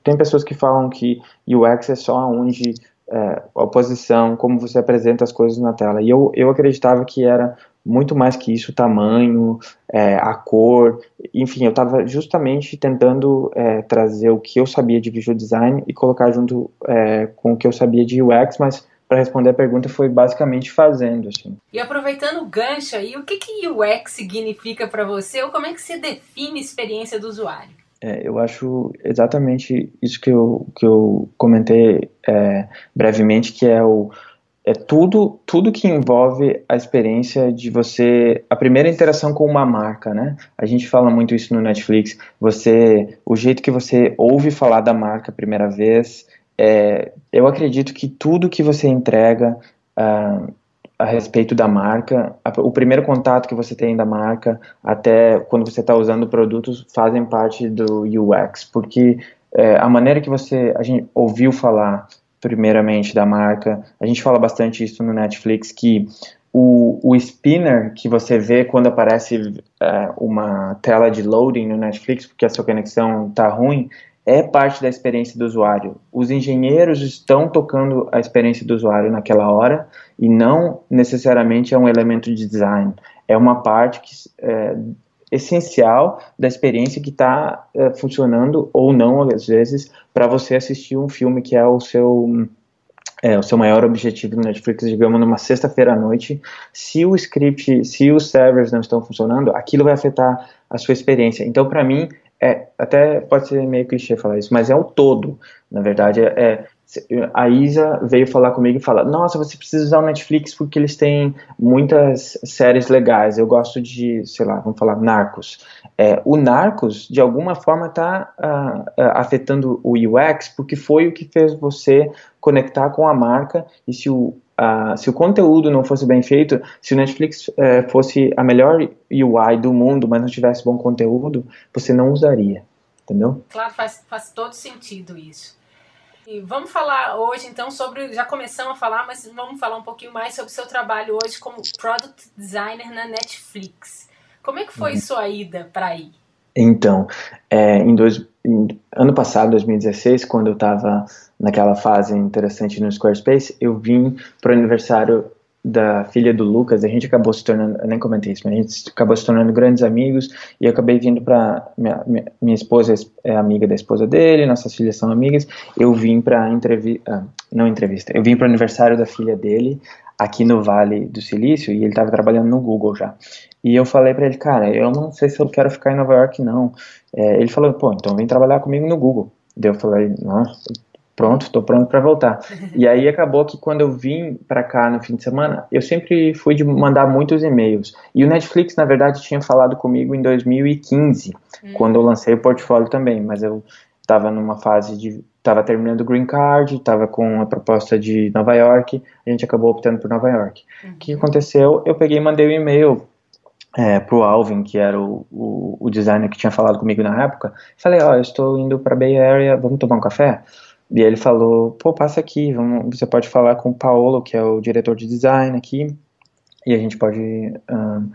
[SPEAKER 2] tem pessoas que falam que UX é só onde é, a posição, como você apresenta as coisas na tela. E eu, eu acreditava que era muito mais que isso, tamanho, é, a cor, enfim, eu estava justamente tentando é, trazer o que eu sabia de visual design e colocar junto é, com o que eu sabia de UX, mas para responder a pergunta foi basicamente fazendo assim.
[SPEAKER 1] E aproveitando o gancho aí, o que que UX significa para você ou como é que você define a experiência do usuário?
[SPEAKER 2] É, eu acho exatamente isso que eu, que eu comentei é, brevemente, que é o é tudo tudo que envolve a experiência de você a primeira interação com uma marca, né? A gente fala muito isso no Netflix. Você o jeito que você ouve falar da marca a primeira vez, é, eu acredito que tudo que você entrega uh, a respeito da marca, a, o primeiro contato que você tem da marca, até quando você está usando produtos, fazem parte do UX, porque é, a maneira que você a gente ouviu falar primeiramente da marca, a gente fala bastante isso no Netflix que o, o spinner que você vê quando aparece é, uma tela de loading no Netflix porque a sua conexão está ruim é parte da experiência do usuário. Os engenheiros estão tocando a experiência do usuário naquela hora e não necessariamente é um elemento de design. É uma parte que, é, essencial da experiência que está é, funcionando ou não, às vezes, para você assistir um filme que é o seu é, o seu maior objetivo no Netflix, digamos, numa sexta-feira à noite, se o script, se os servers não estão funcionando, aquilo vai afetar a sua experiência. Então, para mim, é, até pode ser meio clichê falar isso, mas é o todo, na verdade, é, a Isa veio falar comigo e fala: Nossa, você precisa usar o Netflix porque eles têm muitas séries legais. Eu gosto de, sei lá, vamos falar Narcos. É, o Narcos, de alguma forma, está uh, ah, ah, afetando o UX porque foi o que fez você conectar com a marca. E se o, uh, se o conteúdo não fosse bem feito, se o Netflix eh, fosse a melhor UI do mundo, mas não tivesse bom conteúdo, você não usaria. Entendeu?
[SPEAKER 1] Claro, faz, faz todo sentido isso. E vamos falar hoje então sobre, já começamos a falar, mas vamos falar um pouquinho mais sobre o seu trabalho hoje como Product Designer na Netflix. Como é que foi uhum. sua ida para aí?
[SPEAKER 2] Então, é, em, dois, ano passado, 2016, quando eu estava naquela fase interessante no Squarespace, eu vim para o aniversário da filha do Lucas, a gente acabou se tornando, eu nem comentei isso, mas a gente acabou se tornando grandes amigos e eu acabei vindo para minha, minha, minha, esposa é amiga da esposa dele, nossas filhas são amigas. Eu vim para entrevista, ah, não entrevista, eu vim para o aniversário da filha dele aqui no Vale do Silício e ele estava trabalhando no Google já. E eu falei para ele, cara, eu não sei se eu quero ficar em Nova York não. É, ele falou, pô, então vem trabalhar comigo no Google. Daí eu falei, nossa, pronto, estou pronto para voltar. [LAUGHS] e aí acabou que quando eu vim para cá no fim de semana, eu sempre fui de mandar muitos e-mails. E o Netflix, na verdade, tinha falado comigo em 2015, hum. quando eu lancei o portfólio também, mas eu estava numa fase de estava terminando o green card, estava com a proposta de Nova York, a gente acabou optando por Nova York. Uhum. O que aconteceu? Eu peguei e mandei um e-mail é, pro Alvin, que era o, o, o, designer que tinha falado comigo na época, falei, ó, oh, eu estou indo para Bay Area, vamos tomar um café? E ele falou, pô, passa aqui, vamos, você pode falar com o Paulo, que é o diretor de design aqui, e a gente pode, um,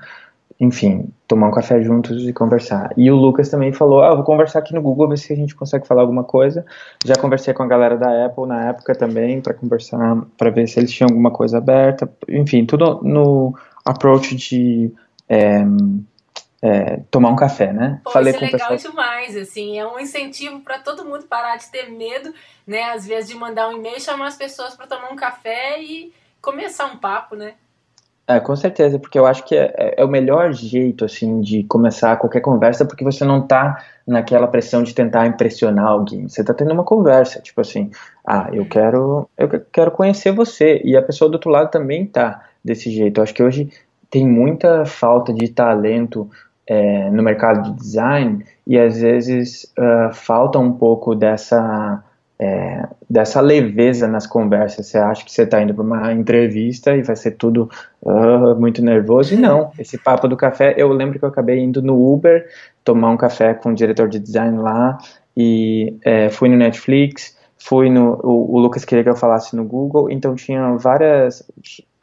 [SPEAKER 2] enfim, tomar um café juntos e conversar. E o Lucas também falou, ah, vou conversar aqui no Google, ver se a gente consegue falar alguma coisa. Já conversei com a galera da Apple na época também, para conversar, para ver se eles tinham alguma coisa aberta. Enfim, tudo no approach de... É, é, tomar um café, né?
[SPEAKER 1] Pô, Falei isso é legal pessoas... demais, assim, é um incentivo para todo mundo parar de ter medo, né? Às vezes de mandar um e-mail, chamar as pessoas para tomar um café e começar um papo, né?
[SPEAKER 2] É, com certeza, porque eu acho que é, é, é, o melhor jeito, assim, de começar qualquer conversa, porque você não tá naquela pressão de tentar impressionar alguém. Você tá tendo uma conversa, tipo assim, ah, eu quero, eu quero conhecer você, e a pessoa do outro lado também tá desse jeito. Eu acho que hoje tem muita falta de talento é, no mercado de design e às vezes uh, falta um pouco dessa é, dessa leveza nas conversas. Você acha que você está indo para uma entrevista e vai ser tudo uh, muito nervoso e não. [LAUGHS] Esse papo do café, eu lembro que eu acabei indo no Uber tomar um café com o diretor de design lá e é, fui no Netflix fui no. O, o, Lucas queria que eu falasse no Google, então tinha várias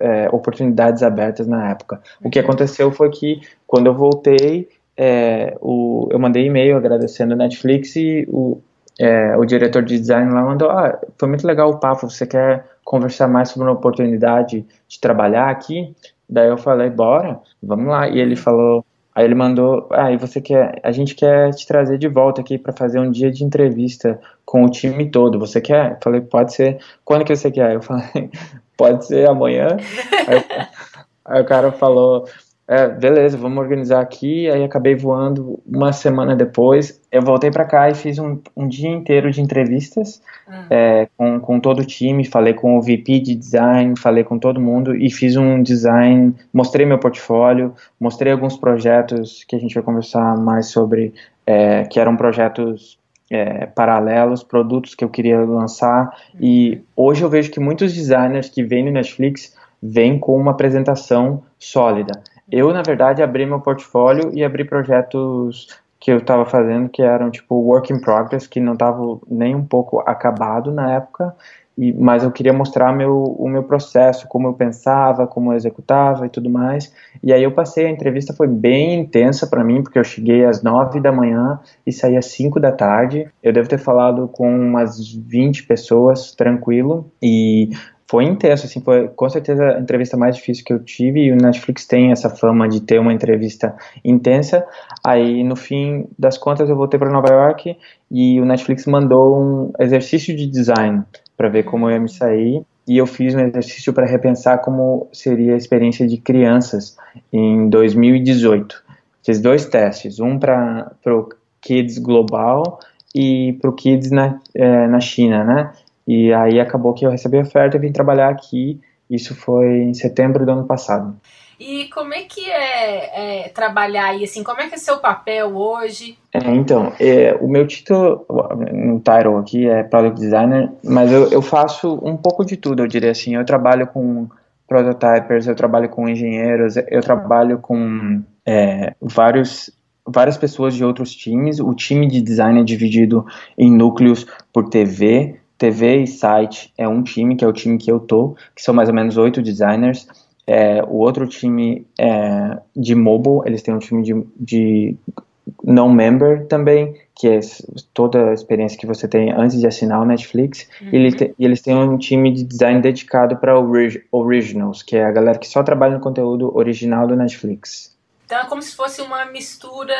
[SPEAKER 2] é, oportunidades abertas na época. O que uhum. aconteceu foi que quando eu voltei, é, o, eu mandei e-mail agradecendo a Netflix e o, é, o diretor de design lá mandou: Ah, foi muito legal o papo, você quer conversar mais sobre uma oportunidade de trabalhar aqui? Daí eu falei: Bora, vamos lá. E ele falou: Aí ele mandou, ah, e você quer, a gente quer te trazer de volta aqui para fazer um dia de entrevista com o time todo. Você quer? Eu falei, pode ser. Quando que você quer? Eu falei, [LAUGHS] pode ser amanhã. aí, aí o cara falou, é, beleza, vamos organizar aqui. Aí acabei voando uma semana depois. Eu voltei para cá e fiz um, um, dia inteiro de entrevistas hum. é, com, com todo o time. Falei com o VP de design, falei com todo mundo e fiz um design. Mostrei meu portfólio, mostrei alguns projetos que a gente vai conversar mais sobre, é, que eram projetos é, paralelos, produtos que eu queria lançar. Uhum. E hoje eu vejo que muitos designers que vêm no Netflix vêm com uma apresentação sólida. Eu, na verdade, abri meu portfólio e abri projetos que eu estava fazendo que eram tipo work in progress, que não estavam nem um pouco acabado na época. E, mas eu queria mostrar meu, o meu processo, como eu pensava, como eu executava e tudo mais. E aí eu passei, a entrevista foi bem intensa para mim, porque eu cheguei às nove da manhã e saí às cinco da tarde. Eu devo ter falado com umas 20 pessoas, tranquilo, e foi intenso, assim, foi com certeza a entrevista mais difícil que eu tive e o Netflix tem essa fama de ter uma entrevista intensa. Aí, no fim das contas, eu voltei para Nova York e o Netflix mandou um exercício de design para ver como eu ia me sair e eu fiz um exercício para repensar como seria a experiência de crianças em 2018. Fiz dois testes, um para o Kids Global e para o Kids na, é, na China, né? E aí acabou que eu recebi a oferta e vim trabalhar aqui. Isso foi em setembro do ano passado.
[SPEAKER 1] E como é que é, é trabalhar aí, assim, como é que é seu papel hoje?
[SPEAKER 2] É, então, é, o meu título no title aqui é Product Designer, mas eu, eu faço um pouco de tudo, eu diria assim. Eu trabalho com prototypers, eu trabalho com engenheiros, eu trabalho com é, vários várias pessoas de outros times. O time de design é dividido em núcleos por TV, TV e site é um time, que é o time que eu tô, que são mais ou menos oito designers. É, o outro time é de mobile, eles têm um time de, de non-member também, que é toda a experiência que você tem antes de assinar o Netflix. Uhum. E, eles te, e eles têm um time de design dedicado para orig, originals, que é a galera que só trabalha no conteúdo original do Netflix.
[SPEAKER 1] Então é como se fosse uma mistura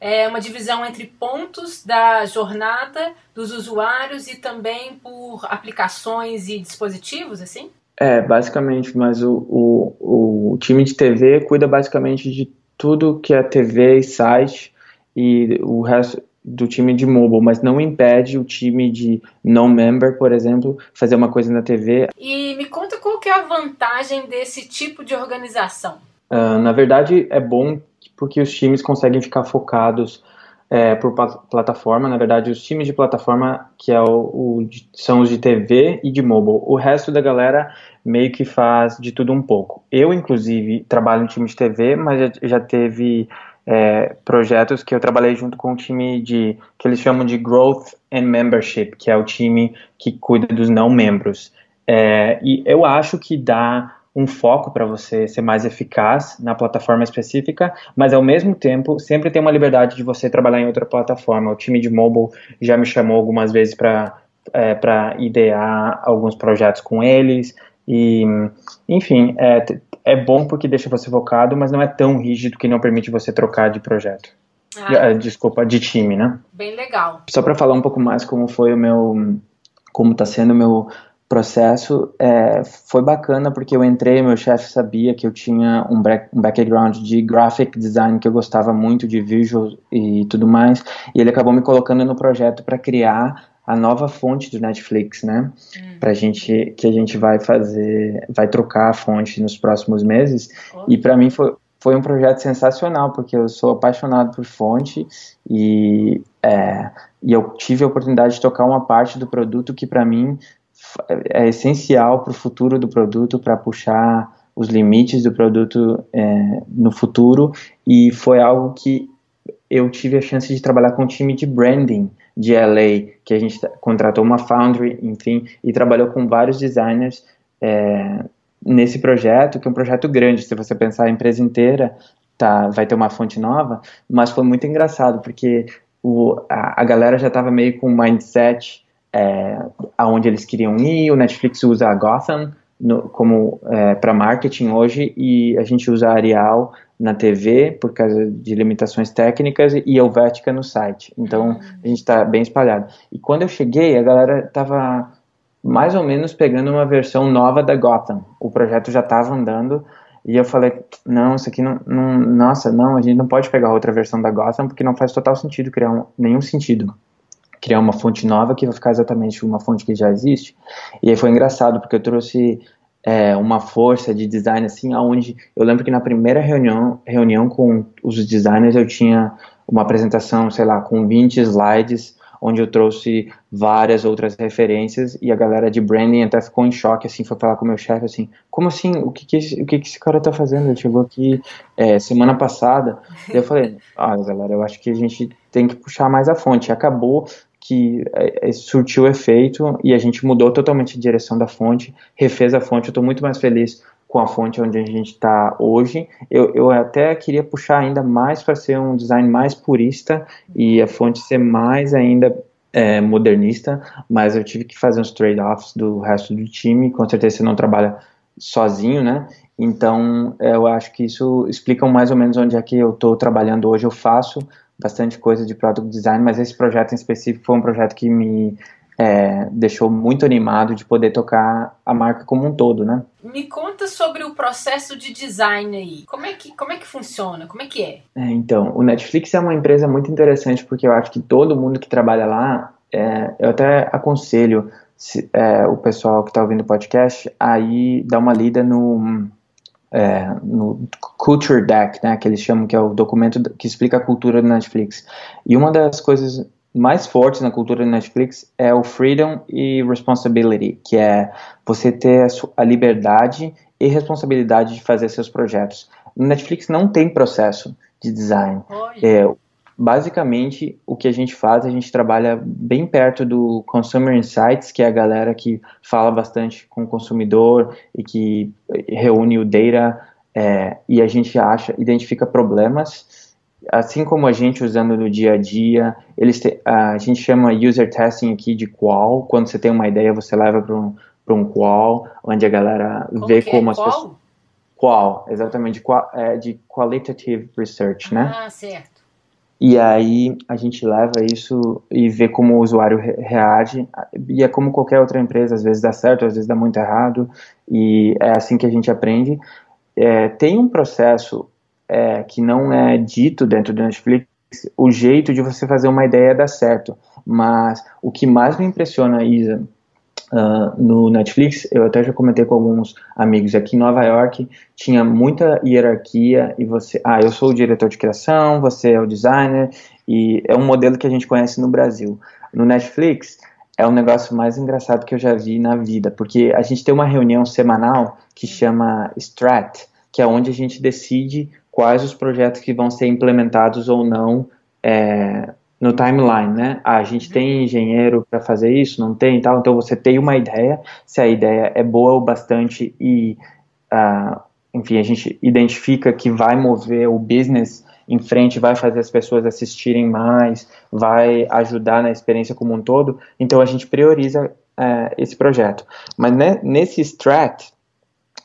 [SPEAKER 1] é uma divisão entre pontos da jornada dos usuários e também por aplicações e dispositivos, assim?
[SPEAKER 2] É, basicamente, mas o, o, o time de TV cuida basicamente de tudo que é TV e site e o resto do time de mobile, mas não impede o time de non-member, por exemplo, fazer uma coisa na TV.
[SPEAKER 1] E me conta qual que é a vantagem desse tipo de organização?
[SPEAKER 2] Uh, na verdade, é bom porque os times conseguem ficar focados é, por plataforma. Na verdade, os times de plataforma, que é o, o, são os de TV e de mobile. O resto da galera meio que faz de tudo um pouco. Eu, inclusive, trabalho no time de TV, mas já, já teve é, projetos que eu trabalhei junto com o time de que eles chamam de Growth and Membership, que é o time que cuida dos não membros. É, e eu acho que dá um foco para você ser mais eficaz na plataforma específica, mas ao mesmo tempo sempre tem uma liberdade de você trabalhar em outra plataforma. O time de mobile já me chamou algumas vezes para é, para idear alguns projetos com eles e enfim é, é bom porque deixa você focado, mas não é tão rígido que não permite você trocar de projeto. Ah, Desculpa, de time, né?
[SPEAKER 1] Bem legal.
[SPEAKER 2] Só para falar um pouco mais como foi o meu, como está sendo o meu processo é, foi bacana porque eu entrei, meu chefe sabia que eu tinha um, um background de graphic design que eu gostava muito de visual e tudo mais, e ele acabou me colocando no projeto para criar a nova fonte do Netflix, né? Hum. Pra gente que a gente vai fazer, vai trocar a fonte nos próximos meses. Oh. E para mim foi foi um projeto sensacional porque eu sou apaixonado por fonte e é, e eu tive a oportunidade de tocar uma parte do produto que para mim é essencial para o futuro do produto, para puxar os limites do produto é, no futuro, e foi algo que eu tive a chance de trabalhar com um time de branding de LA, que a gente contratou uma foundry, enfim, e trabalhou com vários designers é, nesse projeto, que é um projeto grande, se você pensar a empresa inteira, tá, vai ter uma fonte nova, mas foi muito engraçado, porque o, a, a galera já estava meio com um mindset é, aonde eles queriam ir. O Netflix usa a Gotham no, como é, para marketing hoje e a gente usa a Arial na TV por causa de limitações técnicas e Helvética no site. Então uhum. a gente está bem espalhado. E quando eu cheguei, a galera estava mais ou menos pegando uma versão nova da Gotham. O projeto já estava andando e eu falei, não, isso aqui não, não, nossa, não, a gente não pode pegar outra versão da Gotham porque não faz total sentido criar um, nenhum sentido criar uma fonte nova que vai ficar exatamente uma fonte que já existe. E aí foi engraçado, porque eu trouxe é, uma força de design assim, aonde eu lembro que na primeira reunião, reunião com os designers eu tinha uma apresentação, sei lá, com 20 slides, onde eu trouxe várias outras referências e a galera de branding até ficou em choque, assim, foi falar com o meu chefe, assim, como assim, o que que esse, o que que esse cara tá fazendo? Ele chegou aqui é, semana passada, e eu falei, ah, galera, eu acho que a gente tem que puxar mais a fonte, acabou que é, é, surtiu efeito e a gente mudou totalmente a direção da fonte, refez a fonte. Eu estou muito mais feliz com a fonte onde a gente está hoje. Eu, eu até queria puxar ainda mais para ser um design mais purista e a fonte ser mais ainda é, modernista, mas eu tive que fazer uns trade-offs do resto do time. Com certeza você não trabalha sozinho, né? Então eu acho que isso explica mais ou menos onde é que eu estou trabalhando hoje. Eu faço bastante coisa de product design, mas esse projeto em específico foi um projeto que me é, deixou muito animado de poder tocar a marca como um todo, né?
[SPEAKER 1] Me conta sobre o processo de design aí. Como é que, como é que funciona? Como é que é?
[SPEAKER 2] é então, o Netflix é uma empresa muito interessante porque eu acho que todo mundo que trabalha lá, é, eu até aconselho se, é, o pessoal que está ouvindo o podcast aí dar uma lida no é, no Culture Deck, né, que eles chamam que é o documento que explica a cultura do Netflix. E uma das coisas mais fortes na cultura do Netflix é o freedom e responsibility, que é você ter a, liberdade e responsabilidade de fazer seus projetos. No Netflix não tem processo de design. É, basicamente, o que a gente faz, a gente trabalha bem perto do Consumer Insights, que é a galera que fala bastante com o consumidor e que reúne o data é, e a gente acha, identifica problemas assim como a gente usando no dia a dia, eles te, a gente chama user testing aqui de qual, quando você tem uma ideia você leva para um, um qual, onde a galera
[SPEAKER 1] como
[SPEAKER 2] vê
[SPEAKER 1] é?
[SPEAKER 2] como
[SPEAKER 1] as
[SPEAKER 2] pessoas... Qual, exatamente, qual, é, de qualitative research, né?
[SPEAKER 1] Ah, certo.
[SPEAKER 2] E aí a gente leva isso e vê como o usuário reage, e é como qualquer outra empresa, às vezes dá certo, às vezes dá muito errado, e é assim que a gente aprende. É, tem um processo é, que não é dito dentro do Netflix, o jeito de você fazer uma ideia dar certo. Mas o que mais me impressiona, Isa, uh, no Netflix, eu até já comentei com alguns amigos aqui em Nova York, tinha muita hierarquia e você, ah, eu sou o diretor de criação, você é o designer, e é um modelo que a gente conhece no Brasil. No Netflix, é o negócio mais engraçado que eu já vi na vida, porque a gente tem uma reunião semanal que chama Strat, que é onde a gente decide quais os projetos que vão ser implementados ou não é, no timeline, né? Ah, a gente tem engenheiro para fazer isso, não tem tal, então você tem uma ideia, se a ideia é boa o bastante e, uh, enfim, a gente identifica que vai mover o business em frente, vai fazer as pessoas assistirem mais, vai ajudar na experiência como um todo, então a gente prioriza uh, esse projeto. Mas né, nesse strat,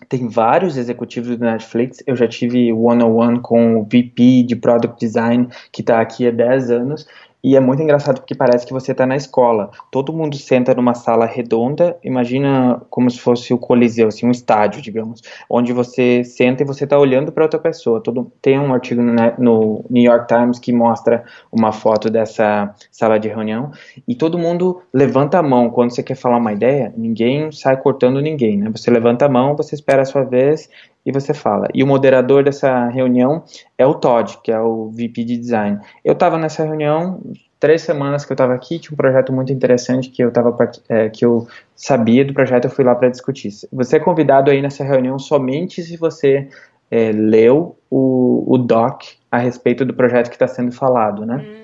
[SPEAKER 2] tem vários executivos do Netflix. Eu já tive one-on-one com o VP de Product Design, que está aqui há 10 anos, e é muito engraçado porque parece que você está na escola. Todo mundo senta numa sala redonda, imagina como se fosse o Coliseu, assim, um estádio, digamos, onde você senta e você está olhando para outra pessoa. Todo, tem um artigo no, no, New York Times que mostra uma foto dessa sala de reunião e todo mundo levanta a mão quando você quer falar uma ideia. Ninguém sai cortando ninguém, né? Você levanta a mão, você espera a sua vez e você fala. E o moderador dessa reunião é o Todd, que é o VP de design. Eu estava nessa reunião, três semanas que eu estava aqui, tinha um projeto muito interessante que eu tava, é, que eu sabia do projeto, eu fui lá para discutir. Você é convidado aí nessa reunião somente se você é, leu o, o doc a respeito do projeto que está sendo falado, né? Hum.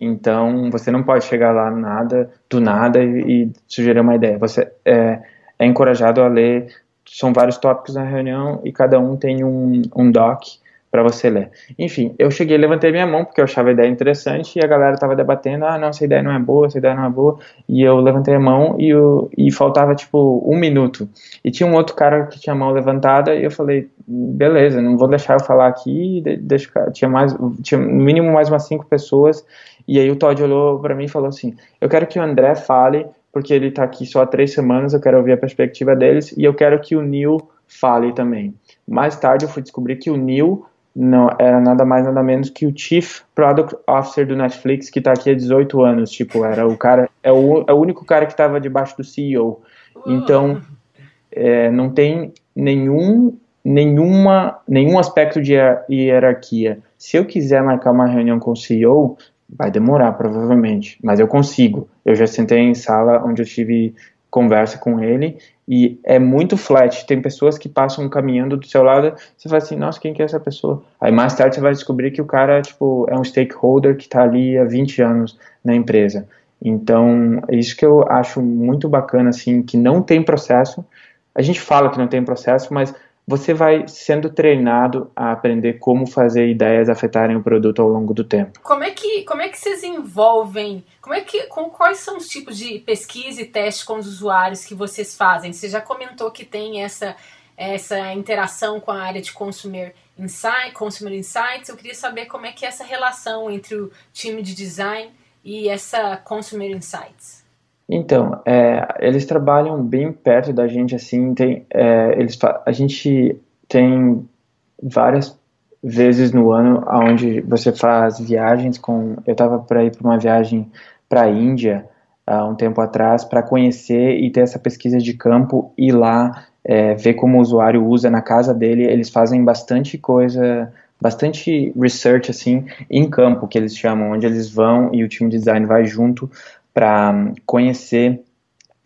[SPEAKER 2] Então, você não pode chegar lá nada, do nada e, e sugerir uma ideia. Você é, é encorajado a ler são vários tópicos na reunião e cada um tem um, um doc para você ler. Enfim, eu cheguei, levantei minha mão porque eu achava a ideia interessante e a galera estava debatendo, ah, não, essa ideia não é boa, essa ideia não é boa, e eu levantei a mão e, eu, e faltava, tipo, um minuto. E tinha um outro cara que tinha a mão levantada e eu falei, beleza, não vou deixar eu falar aqui, deixa, tinha mais, tinha no mínimo mais umas cinco pessoas, e aí o Todd olhou para mim e falou assim, eu quero que o André fale porque ele está aqui só há três semanas, eu quero ouvir a perspectiva deles e eu quero que o Neil fale também. Mais tarde eu fui descobrir que o Neil não era nada mais nada menos que o Chief Product Officer do Netflix que está aqui há 18 anos, tipo, era o cara, é o, é o único cara que estava debaixo do CEO. Então, é, não tem nenhum nenhuma nenhum aspecto de hierarquia. Se eu quiser marcar uma reunião com o CEO, Vai demorar, provavelmente, mas eu consigo. Eu já sentei em sala onde eu tive conversa com ele e é muito flat. Tem pessoas que passam caminhando do seu lado, você fala assim, nossa, quem que é essa pessoa? Aí mais tarde você vai descobrir que o cara, tipo, é um stakeholder que está ali há 20 anos na empresa. Então, é isso que eu acho muito bacana, assim, que não tem processo. A gente fala que não tem processo, mas você vai sendo treinado a aprender como fazer ideias afetarem o produto ao longo do tempo.
[SPEAKER 1] Como é que, como é que vocês envolvem? Como é que, com, quais são os tipos de pesquisa e teste com os usuários que vocês fazem? Você já comentou que tem essa, essa interação com a área de consumer insight, consumer insights. Eu queria saber como é que é essa relação entre o time de design e essa consumer insights.
[SPEAKER 2] Então, é, eles trabalham bem perto da gente, assim, tem, é, eles, a gente tem várias vezes no ano onde você faz viagens com, eu estava para ir para uma viagem para a Índia há um tempo atrás para conhecer e ter essa pesquisa de campo e lá é, ver como o usuário usa na casa dele, eles fazem bastante coisa bastante research assim em campo que eles chamam, onde eles vão e o time de design vai junto para conhecer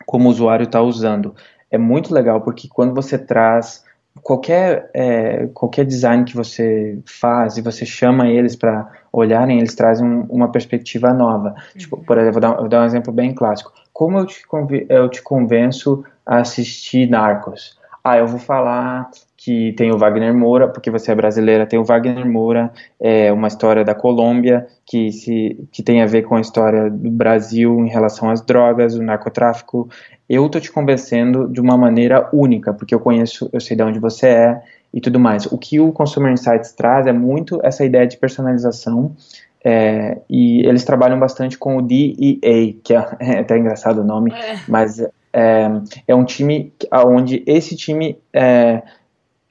[SPEAKER 2] como o usuário está usando. É muito legal porque quando você traz qualquer é, qualquer design que você faz e você chama eles para olharem, eles trazem um, uma perspectiva nova. Uhum. Tipo, por exemplo, vou dar, vou dar, um exemplo bem clássico. Como eu te, eu te convenço a assistir Narcos? Ah, eu vou falar que tem o Wagner Moura, porque você é brasileira, tem o Wagner Moura, é uma história da Colômbia que se que tem a ver com a história do Brasil em relação às drogas, o narcotráfico. Eu tô te convencendo de uma maneira única, porque eu conheço, eu sei de onde você é e tudo mais. O que o Consumer Insights traz é muito essa ideia de personalização. É, e eles trabalham bastante com o DEA, que é, [LAUGHS] é até engraçado o nome, é. mas é, é um time onde esse time é,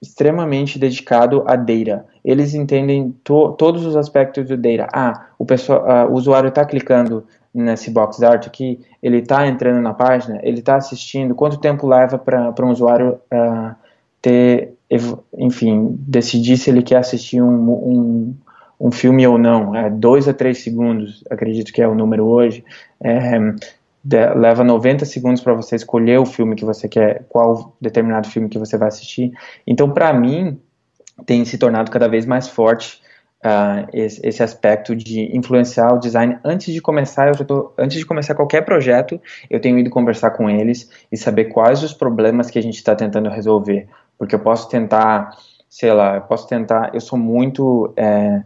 [SPEAKER 2] extremamente dedicado a data. Eles entendem to, todos os aspectos do data. Ah, o, pessoal, uh, o usuário está clicando nesse box art aqui, ele está entrando na página, ele está assistindo, quanto tempo leva para um usuário uh, ter, enfim, decidir se ele quer assistir um, um, um filme ou não. É dois a três segundos, acredito que é o número hoje. É, de, leva 90 segundos para você escolher o filme que você quer, qual determinado filme que você vai assistir. Então, para mim, tem se tornado cada vez mais forte uh, esse, esse, aspecto de influenciar o design antes de começar. Eu tô, antes de começar qualquer projeto, eu tenho ido conversar com eles e saber quais os problemas que a gente está tentando resolver, porque eu posso tentar, sei lá, eu posso tentar. Eu sou muito é,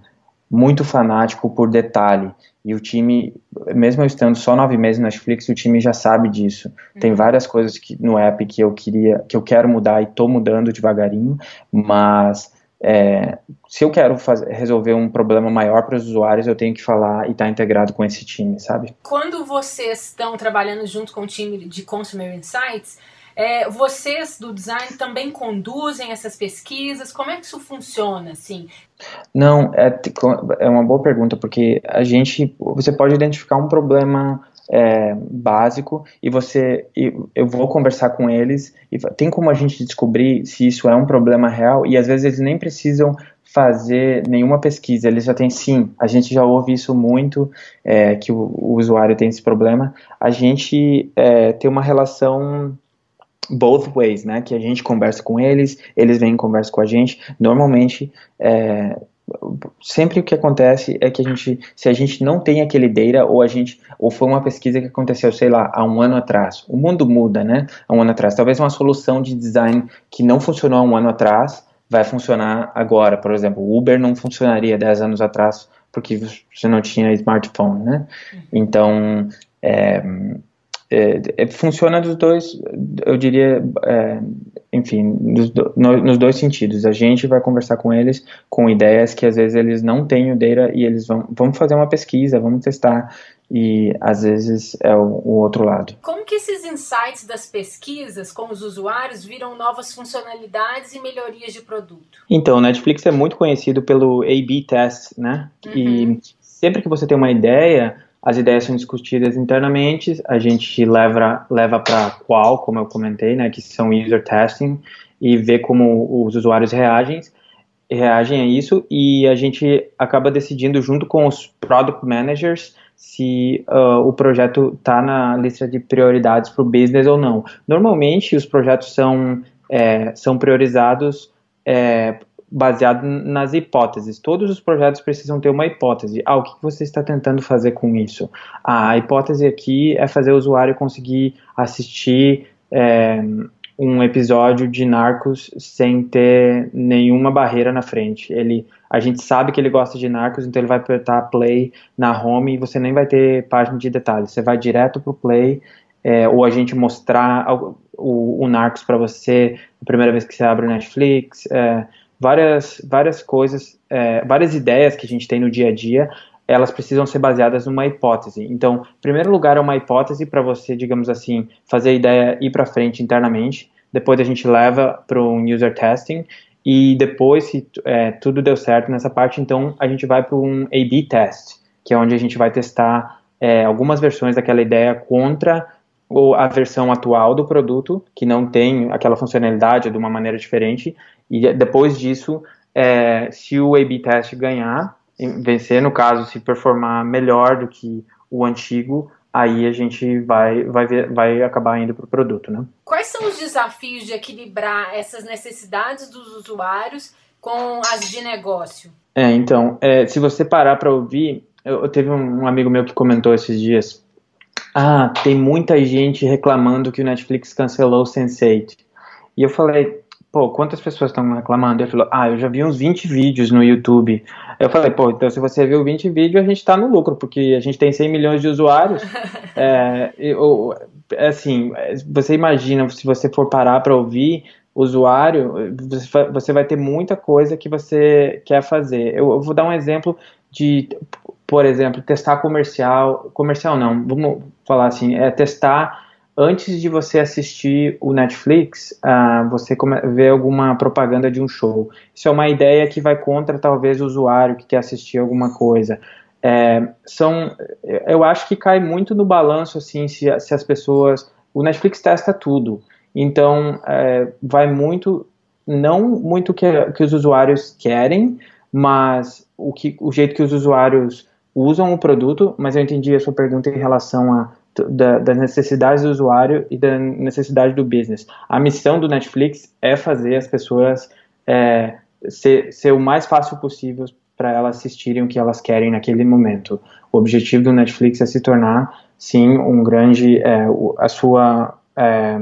[SPEAKER 2] muito fanático por detalhe. E o time, mesmo eu estando só nove meses na Netflix, o time já sabe disso. Uhum. Tem várias coisas que, no app que eu queria, que eu quero mudar e estou mudando devagarinho, mas é, se eu quero fazer, resolver um problema maior para os usuários, eu tenho que falar e estar tá integrado com esse time, sabe?
[SPEAKER 1] Quando vocês estão trabalhando junto com o time de Consumer Insights, é, vocês do design também conduzem essas pesquisas? Como é que isso funciona, assim?
[SPEAKER 2] Não, é, é uma boa pergunta, porque a gente, você pode identificar um problema é, básico e você, e eu vou conversar com eles e tem como a gente descobrir se isso é um problema real e às vezes eles nem precisam fazer nenhuma pesquisa, eles já têm sim, a gente já ouve isso muito, é, que o, o, usuário tem esse problema, a gente é, tem uma relação both ways, né? Que a gente conversa com eles, eles vêm e conversam com a gente. Normalmente, é, sempre o que acontece é que a gente, se a gente não tem aquele data, ou a gente, ou foi uma pesquisa que aconteceu, sei lá, há um ano atrás. O mundo muda, né? Há um ano atrás. Talvez uma solução de design que não funcionou há um ano atrás vai funcionar agora. Por exemplo, o Uber não funcionaria 10 anos atrás porque você não tinha smartphone, né? Uhum. Então, é, é, é, funciona dos dois, eu diria, é, enfim, dos, no, nos dois sentidos. A gente vai conversar com eles com ideias que às vezes eles não têm o data e eles vão, vamos fazer uma pesquisa, vamos testar e às vezes é o, o, outro lado.
[SPEAKER 1] Como que esses insights das pesquisas com os usuários viram novas funcionalidades e melhorias de produto?
[SPEAKER 2] Então, o Netflix é muito conhecido pelo A/B test, né? Uhum. E sempre que você tem uma ideia as ideias são discutidas internamente, a gente leva, leva para qual, como eu comentei, né, que são user testing, e vê como os usuários reagem, reagem a isso, e a gente acaba decidindo junto com os product managers se uh, o projeto está na lista de prioridades para o business ou não. Normalmente, os projetos são, é, são priorizados é, baseado nas hipóteses. Todos os projetos precisam ter uma hipótese. Ah, o que você está tentando fazer com isso? Ah, a hipótese aqui é fazer o usuário conseguir assistir é, um episódio de Narcos sem ter nenhuma barreira na frente. Ele, a gente sabe que ele gosta de Narcos, então ele vai apertar play na home e você nem vai ter página de detalhes. Você vai direto pro play, é, ou a gente mostrar o, o Narcos para você a primeira vez que você abre o Netflix. É, várias, várias coisas, é, várias ideias que a gente tem no dia a dia, elas precisam ser baseadas numa hipótese. Então, em primeiro lugar, é uma hipótese para você, digamos assim, fazer a ideia ir para frente internamente. Depois a gente leva para um user testing e depois, se é, tudo deu certo nessa parte, então a gente vai para um A/B test, que é onde a gente vai testar é, algumas versões daquela ideia contra ou a versão atual do produto, que não tem aquela funcionalidade de uma maneira diferente, e depois disso, é, se o A-B test ganhar, vencer, no caso, se performar melhor do que o antigo, aí a gente vai, vai, ver, vai acabar indo para o produto, né?
[SPEAKER 1] Quais são os desafios de equilibrar essas necessidades dos usuários com as de negócio?
[SPEAKER 2] É, então, é, se você parar para ouvir, eu, eu teve um, um amigo meu que comentou esses dias, ah, tem muita gente reclamando que o Netflix cancelou o Sense8. E eu falei, pô, quantas pessoas estão reclamando? Ele falou, ah, eu já vi uns 20 vídeos no YouTube. Eu falei, pô, então se você viu 20 vídeos, a gente está no lucro, porque a gente tem 100 milhões de usuários. [LAUGHS] é, eu, assim, você imagina, se você for parar para ouvir usuário, você vai ter muita coisa que você quer fazer. Eu, eu vou dar um exemplo de, por exemplo, testar comercial, comercial não, vamos falar assim, é testar antes de você assistir o Netflix, uh, você vê alguma propaganda de um show. Isso é uma ideia que vai contra talvez o usuário que quer assistir alguma coisa. É, são, eu acho que cai muito no balanço assim se, se as pessoas, o Netflix testa tudo, então é, vai muito não muito que, que os usuários querem, mas o que o jeito que os usuários usam o produto. Mas eu entendi a sua pergunta em relação a da, das necessidades do usuário e da necessidade do business. A missão do Netflix é fazer as pessoas é, ser, ser o mais fácil possível para elas assistirem o que elas querem naquele momento. O objetivo do Netflix é se tornar, sim, um grande, é, a sua é,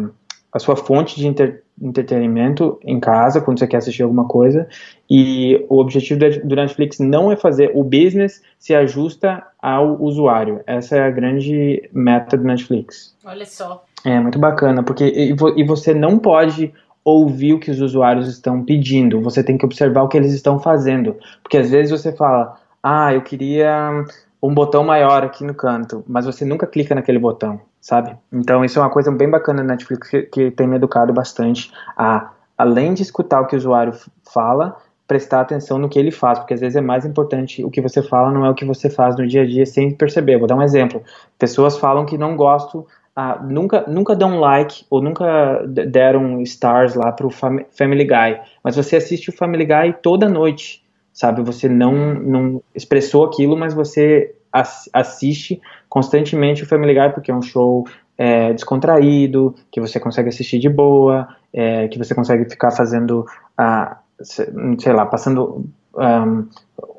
[SPEAKER 2] a sua fonte de inter, entretenimento em casa, quando você quer assistir alguma coisa, e o objetivo do Netflix não é fazer o business se ajusta ao usuário. Essa é a grande meta do Netflix.
[SPEAKER 1] Olha só.
[SPEAKER 2] É muito bacana, porque e você não pode ouvir o que os usuários estão pedindo, você tem que observar o que eles estão fazendo, porque às vezes você fala, ah, eu queria um botão maior aqui no canto, mas você nunca clica naquele botão, sabe? Então isso é uma coisa bem bacana da Netflix que, que tem me educado bastante a, além de escutar o que o usuário fala, prestar atenção no que ele faz, porque às vezes é mais importante o que você fala, não é o que você faz no dia a dia sem perceber. Vou dar um exemplo. Pessoas falam que não gostam, ah, nunca, nunca dão like ou nunca deram stars lá pro Family Guy, mas você assiste o Family Guy toda noite sabe? Você não, não expressou aquilo, mas você assiste constantemente o Family Guy porque é um show é, descontraído, que você consegue assistir de boa, é, que você consegue ficar fazendo, ah, sei lá, passando, um,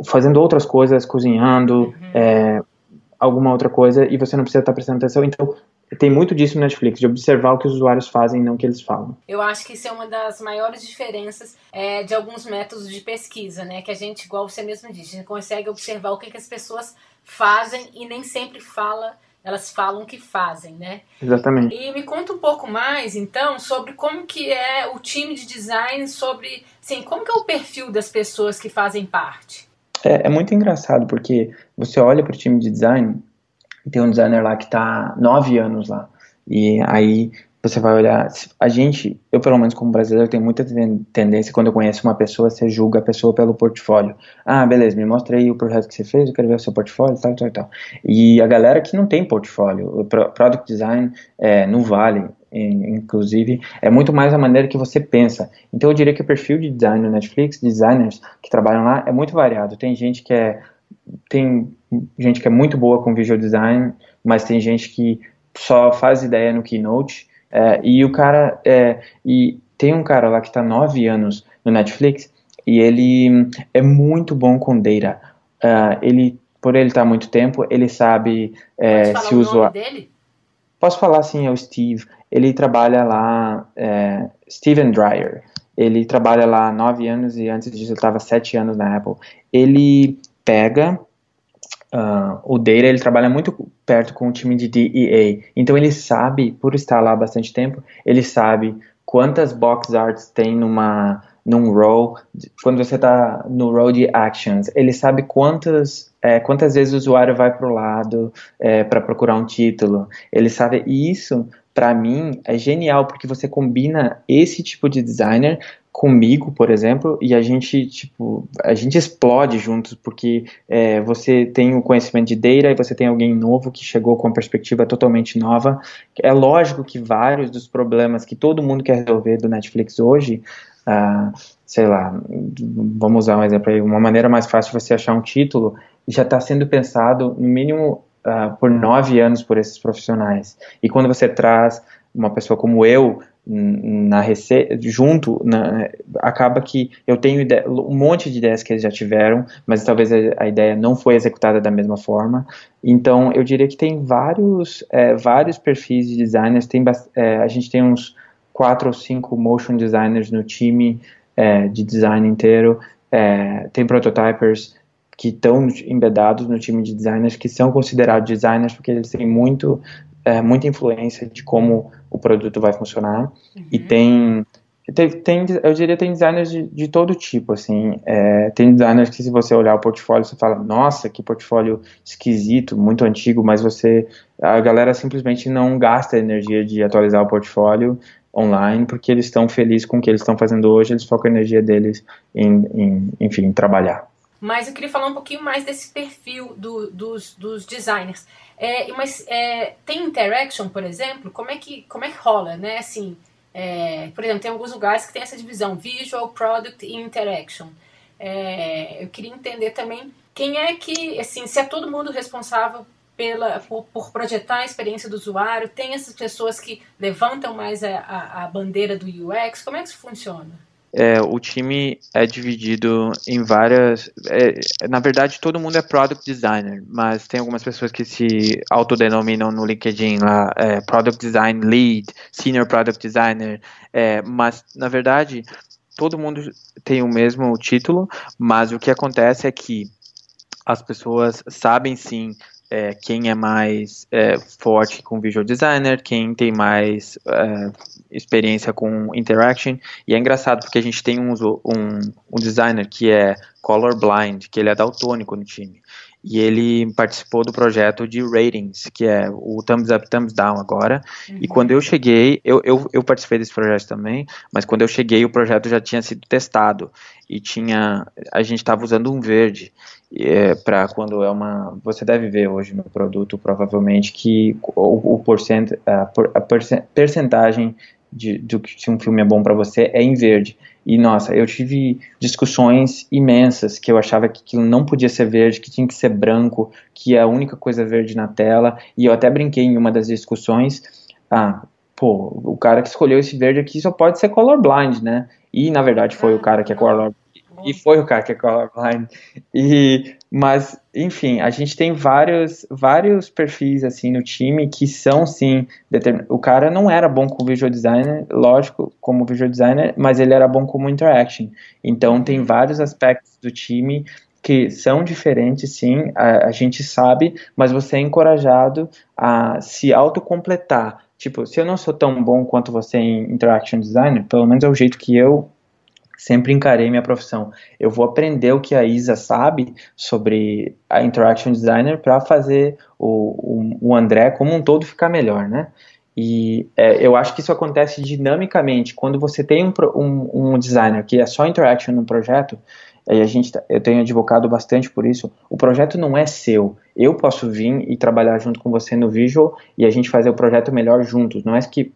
[SPEAKER 2] fazendo outras coisas, cozinhando, uhum. é, alguma outra coisa, e você não precisa estar prestando atenção. Então, tem muito disso no Netflix, de observar o que os usuários fazem e não o que eles falam.
[SPEAKER 1] Eu acho que isso é uma das maiores diferenças é, de alguns métodos de pesquisa, né? Que a gente, igual você mesmo disse, a gente consegue observar o que, que as pessoas fazem e nem sempre fala, elas falam que fazem, né?
[SPEAKER 2] Exatamente.
[SPEAKER 1] E me conta um pouco mais, então, sobre como que é o time de design, sobre, assim, como que é o perfil das pessoas que fazem parte?
[SPEAKER 2] É, é muito engraçado, porque você olha para o time de design tem um designer lá que está nove anos lá. E aí você vai olhar, a gente, eu pelo menos como brasileiro, tenho muita tendência quando eu conheço uma pessoa, você julga a pessoa pelo portfólio. Ah, beleza, me mostra aí o projeto que você fez, eu quero ver o seu portfólio, tal, tal, tal. E a galera que não tem portfólio, o product design é, não vale, inclusive, é muito mais a maneira que você pensa. Então eu diria que o perfil de design no Netflix, designers que trabalham lá, é muito variado. Tem gente que é tem gente que é muito boa com visual design, mas tem gente que só faz ideia no Keynote. É, e o cara. É, e tem um cara lá que está nove anos no Netflix e ele é muito bom com data. Uh, ele, por ele estar há muito tempo, ele sabe
[SPEAKER 1] é, se o usuário. dele?
[SPEAKER 2] Posso falar sim, é o Steve. Ele trabalha lá, é, Steven Dreyer. Ele trabalha lá há nove anos e antes disso ele estava sete anos na Apple. Ele pega uh, o Data, ele trabalha muito perto com o time de DEA. Então ele sabe, por estar lá há bastante tempo, ele sabe quantas box arts tem numa num row, quando você está no row de actions, ele sabe quantas é, quantas vezes o usuário vai para o lado é, para procurar um título. Ele sabe e isso para mim é genial porque você combina esse tipo de designer comigo, por exemplo, e a gente, tipo, a gente explode juntos, porque é, você tem o conhecimento de data e você tem alguém novo que chegou com uma perspectiva totalmente nova. É lógico que vários dos problemas que todo mundo quer resolver do Netflix hoje, uh, sei lá, vamos usar um exemplo aí, uma maneira mais fácil de você achar um título, já está sendo pensado, no mínimo, uh, por nove anos por esses profissionais. E quando você traz uma pessoa como eu, na receita, junto, na, acaba que eu tenho um monte de ideias que eles já tiveram, mas talvez a, a, ideia não foi executada da mesma forma. Então, eu diria que tem vários, é, vários perfis de designers. Tem, é, a gente tem uns quatro ou cinco motion designers no time é, de design inteiro. É, tem prototypers que estão embedados no time de designers, que são considerados designers porque eles têm muito, é, muita influência de como o produto vai funcionar. Uhum. E tem, tem, eu diria, tem designers de, de todo tipo, assim. É, tem designers que se você olhar o portfólio, você fala, nossa, que portfólio esquisito, muito antigo, mas você, a galera simplesmente não gasta energia de atualizar o portfólio online, porque eles estão felizes com o que eles estão fazendo hoje, eles focam a energia deles em, em enfim, trabalhar.
[SPEAKER 1] Mas eu queria falar um pouquinho mais desse perfil do, dos, dos designers. É, mas é, tem interaction, por exemplo, como é que, como é que rola, né? Assim, é, por exemplo, tem alguns lugares que tem essa divisão Visual, Product e Interaction. É, eu queria entender também quem é que, assim, se é todo mundo responsável pela, por, por, projetar a experiência do usuário, tem essas pessoas que levantam mais a, a, a bandeira do UX, como é que isso funciona?
[SPEAKER 2] É, o time é dividido em várias. É, na verdade, todo mundo é product designer, mas tem algumas pessoas que se autodenominam no LinkedIn lá, é, product design lead, senior product designer, é, mas na verdade todo mundo tem o mesmo título, mas o que acontece é que as pessoas sabem sim é, quem é mais é, forte com visual designer, quem tem mais é, experiência com interaction. E é engraçado porque a gente tem um, um, um designer que é colorblind, que ele é daltônico no time e ele participou do projeto de ratings, que é o Thumbs Up, Thumbs Down agora. Uhum. E quando eu cheguei, eu, eu, eu, participei desse projeto também, mas quando eu cheguei, o projeto já tinha sido testado e tinha, a gente estava usando um verde é, para quando é uma, você deve ver hoje no produto provavelmente que o, o porcent, a, a percentagem de, do que se um filme é bom para você é em verde. E nossa, eu tive discussões imensas que eu achava que aquilo não podia ser verde, que tinha que ser branco, que é a única coisa verde na tela. E eu até brinquei em uma das discussões, ah, pô, o cara que escolheu esse verde aqui só pode ser colorblind, né? E na verdade foi o cara que é colorblind e foi o cara que é colorblind. E, mas, enfim, a gente tem vários, vários perfis assim no time que são sim determin... O cara não era bom como visual designer, lógico, como visual designer, mas ele era bom como interaction. Então tem vários aspectos do time que são diferentes, sim, a, a gente sabe, mas você é encorajado a se autocompletar. Tipo, se eu não sou tão bom quanto você em interaction designer, pelo menos é o jeito que eu sempre encarei minha profissão. Eu vou aprender o que a Isa sabe sobre a interaction designer para fazer o, o, o, André como um todo ficar melhor, né? E é, eu acho que isso acontece dinamicamente. Quando você tem um, um, um designer que é só interaction no projeto, e a gente, tá, eu tenho advocado bastante por isso. O projeto não é seu. Eu posso vir e trabalhar junto com você no visual e a gente fazer o projeto melhor juntos. Não é que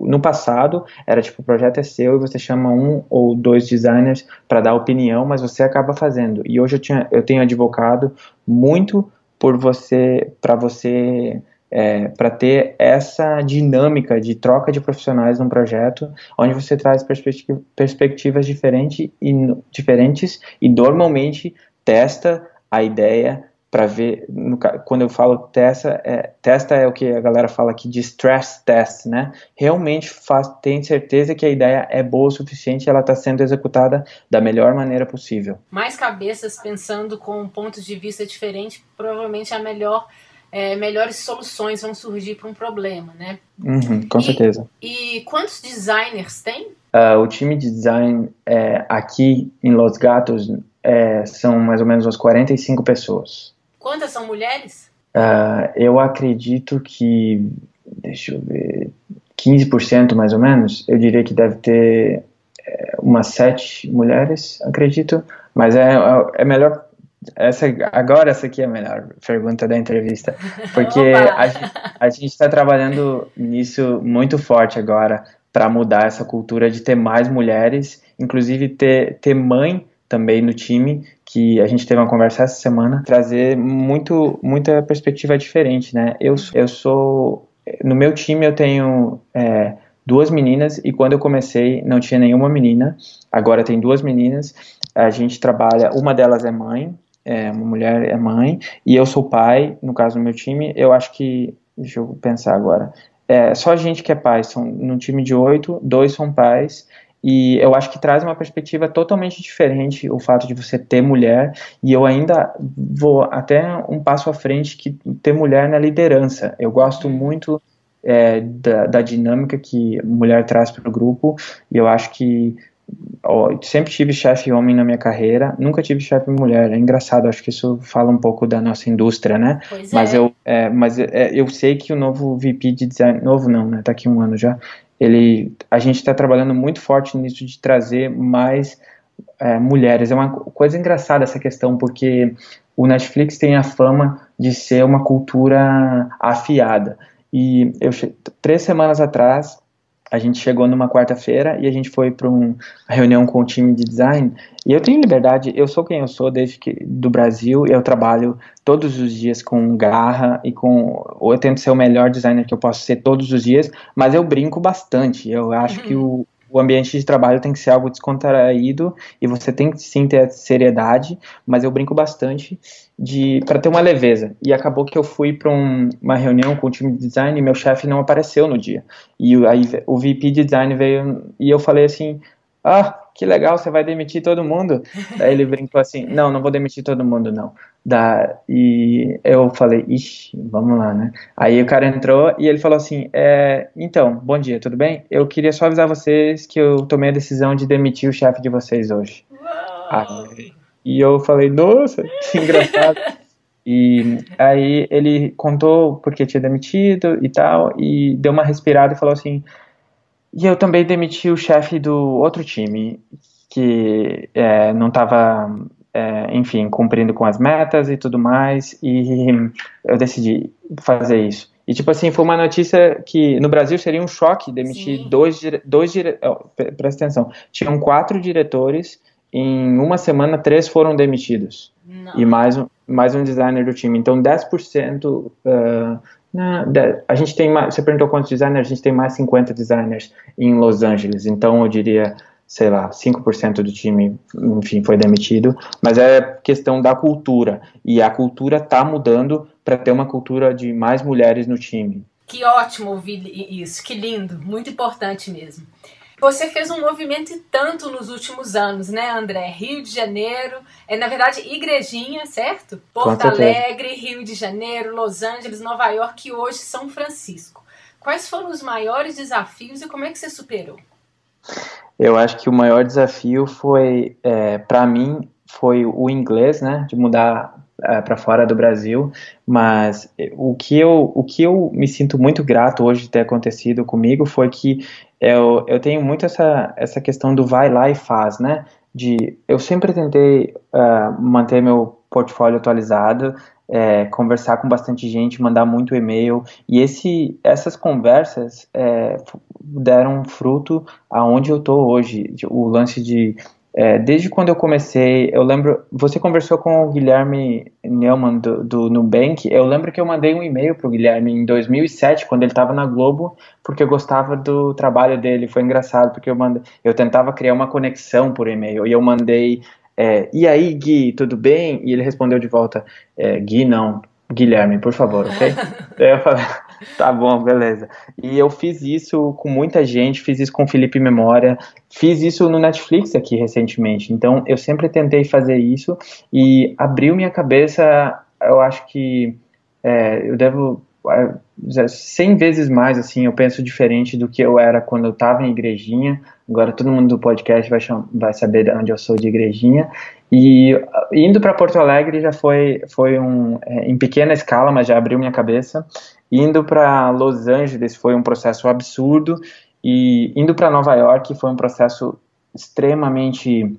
[SPEAKER 2] no passado era tipo o projeto é seu e você chama um ou dois designers para dar opinião, mas você acaba fazendo. E hoje eu, tinha, eu tenho advocado muito por você, para você é, para ter essa dinâmica de troca de profissionais num projeto, onde você traz perspectiva, perspectivas diferente e, diferentes e normalmente testa a ideia para ver, no, quando eu falo testa, é, testa é o que a galera fala aqui de stress test, né? Realmente faz, tem certeza que a ideia é boa o suficiente, ela está sendo executada da melhor maneira possível.
[SPEAKER 1] Mais cabeças pensando com pontos de vista diferentes, provavelmente a melhor é, melhores soluções vão surgir para um problema, né?
[SPEAKER 2] Uhum, com
[SPEAKER 1] e,
[SPEAKER 2] certeza.
[SPEAKER 1] E quantos designers tem?
[SPEAKER 2] Uh, o time de design é, aqui em Los Gatos é, são mais ou menos umas 45 pessoas.
[SPEAKER 1] Quantas são mulheres?
[SPEAKER 2] Uh, eu acredito que, deixa eu ver, 15% mais ou menos. Eu diria que deve ter é, umas sete mulheres, acredito. Mas é, é melhor essa, agora essa aqui é a melhor pergunta da entrevista, porque [LAUGHS] a, gente está trabalhando nisso muito forte agora para mudar essa cultura de ter mais mulheres, inclusive ter, ter mãe também no time, que a gente teve uma conversa essa semana, trazer muito, muita perspectiva diferente, né? Eu, eu sou, no meu time eu tenho é, duas meninas e quando eu comecei não tinha nenhuma menina, agora tem duas meninas, a gente trabalha, uma delas é mãe, é, uma mulher é mãe, e eu sou pai, no caso do meu time, eu acho que, deixa eu pensar agora, é, só a gente que é pai, são num time de oito, dois são pais, e eu acho que traz uma perspectiva totalmente diferente o fato de você ter mulher, e eu ainda vou até um passo à frente que ter mulher na liderança. Eu gosto muito é, da, da, dinâmica que mulher traz para o grupo, e eu acho que sempre tive chefe homem na minha carreira, nunca tive chefe mulher. É engraçado, acho que isso fala um pouco da nossa indústria, né?
[SPEAKER 1] Pois
[SPEAKER 2] mas
[SPEAKER 1] é.
[SPEAKER 2] eu, é, mas é, eu sei que o novo VP de design, novo não, né? Tá aqui um ano já. Ele, a gente está trabalhando muito forte nisso de trazer mais é, mulheres. É uma coisa engraçada essa questão, porque o Netflix tem a fama de ser uma cultura afiada. E eu três semanas atrás a gente chegou numa quarta-feira e a gente foi para uma reunião com o time de design. E eu tenho liberdade, eu sou quem eu sou desde que do Brasil, eu trabalho todos os dias com garra e com ou eu tento ser o melhor designer que eu posso ser todos os dias, mas eu brinco bastante. Eu acho uhum. que o o ambiente de trabalho tem que ser algo descontraído e você tem que sim ter seriedade, mas eu brinco bastante de para ter uma leveza. E acabou que eu fui para um, uma reunião com o time de design e meu chefe não apareceu no dia. E aí o VP de design veio e eu falei assim: "Ah, que legal, você vai demitir todo mundo?" Aí ele brincou assim: "Não, não vou demitir todo mundo não." Da, e eu falei, ixi, vamos lá, né? Aí o cara entrou e ele falou assim: é, então, bom dia, tudo bem? Eu queria só avisar vocês que eu tomei a decisão de demitir o chefe de vocês hoje. Aí, e eu falei, nossa, que engraçado. e aí ele contou porque tinha demitido e tal, e deu uma respirada e falou assim: e eu também demiti o chefe do outro time, que é, não estava é, enfim, cumprindo com as metas e tudo mais, e eu decidi fazer isso. E, tipo assim, foi uma notícia que no Brasil seria um choque demitir Sim. dois, dois dire... oh, presta atenção, tinham quatro diretores, em uma semana três foram demitidos. Não. E mais um, mais um designer do time. Então, 10%. Uh, a gente tem mais. Você perguntou quantos designers? A gente tem mais 50 designers em Los Angeles. Então, eu diria sei lá, 5% do time, enfim, foi demitido, mas é questão da cultura, e a cultura está mudando para ter uma cultura de mais mulheres no time.
[SPEAKER 1] Que ótimo ouvir isso, que lindo, muito importante mesmo. Você fez um movimento e tanto nos últimos anos, né, André? Rio de Janeiro, é na verdade Igrejinha, certo? Porto Alegre, Rio de Janeiro, Los Angeles, Nova York e hoje São Francisco. Quais foram os maiores desafios e como é que você superou?
[SPEAKER 2] Eu acho que o maior desafio foi, é, para mim, foi o inglês, né, de mudar é, para fora do Brasil, mas o que, eu, o que eu me sinto muito grato hoje de ter acontecido comigo foi que eu, eu tenho muito essa, essa questão do vai lá e faz, né, de eu sempre tentei uh, manter meu portfólio atualizado, é, conversar com bastante gente, mandar muito e-mail. E esse, essas conversas é, deram fruto aonde eu estou hoje. O lance de é, desde quando eu comecei, eu lembro, você conversou com o Guilherme Neumann do, do Nubank, eu lembro que eu mandei um e-mail para o Guilherme em 2007, quando ele estava na Globo, porque eu gostava do trabalho dele, foi engraçado, porque eu, mandei, eu tentava criar uma conexão por e-mail, e eu mandei, é, e aí Gui, tudo bem? E ele respondeu de volta, é, Gui não, Guilherme, por favor, ok? [LAUGHS] eu falei, tá bom, beleza. E eu fiz isso com muita gente, fiz isso com o Felipe Memória, fiz isso no Netflix aqui recentemente. Então, eu sempre tentei fazer isso e abriu minha cabeça, eu acho que é, eu devo 100 vezes mais, assim, eu penso diferente do que eu era quando eu estava em igrejinha. Agora todo mundo do podcast vai, vai saber onde eu sou de igrejinha. E indo para Porto Alegre já foi, foi um, é, em pequena escala, mas já abriu minha cabeça. Indo para Los Angeles foi um processo absurdo. E indo para Nova York foi um processo extremamente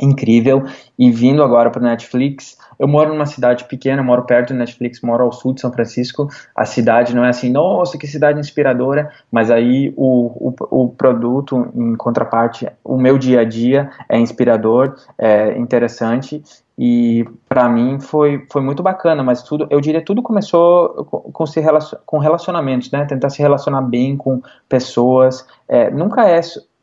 [SPEAKER 2] incrível. E vindo agora para Netflix, eu moro numa cidade pequena, moro perto do Netflix, moro ao sul de São Francisco. A cidade não é assim, nossa, que cidade inspiradora, mas aí o, o, o produto, em contraparte, o meu dia a dia é inspirador, é interessante e para mim foi, foi muito bacana, mas tudo, eu diria tudo começou com, com, se relacion, com relacionamentos, né? Tentar se relacionar bem com pessoas. É, nunca é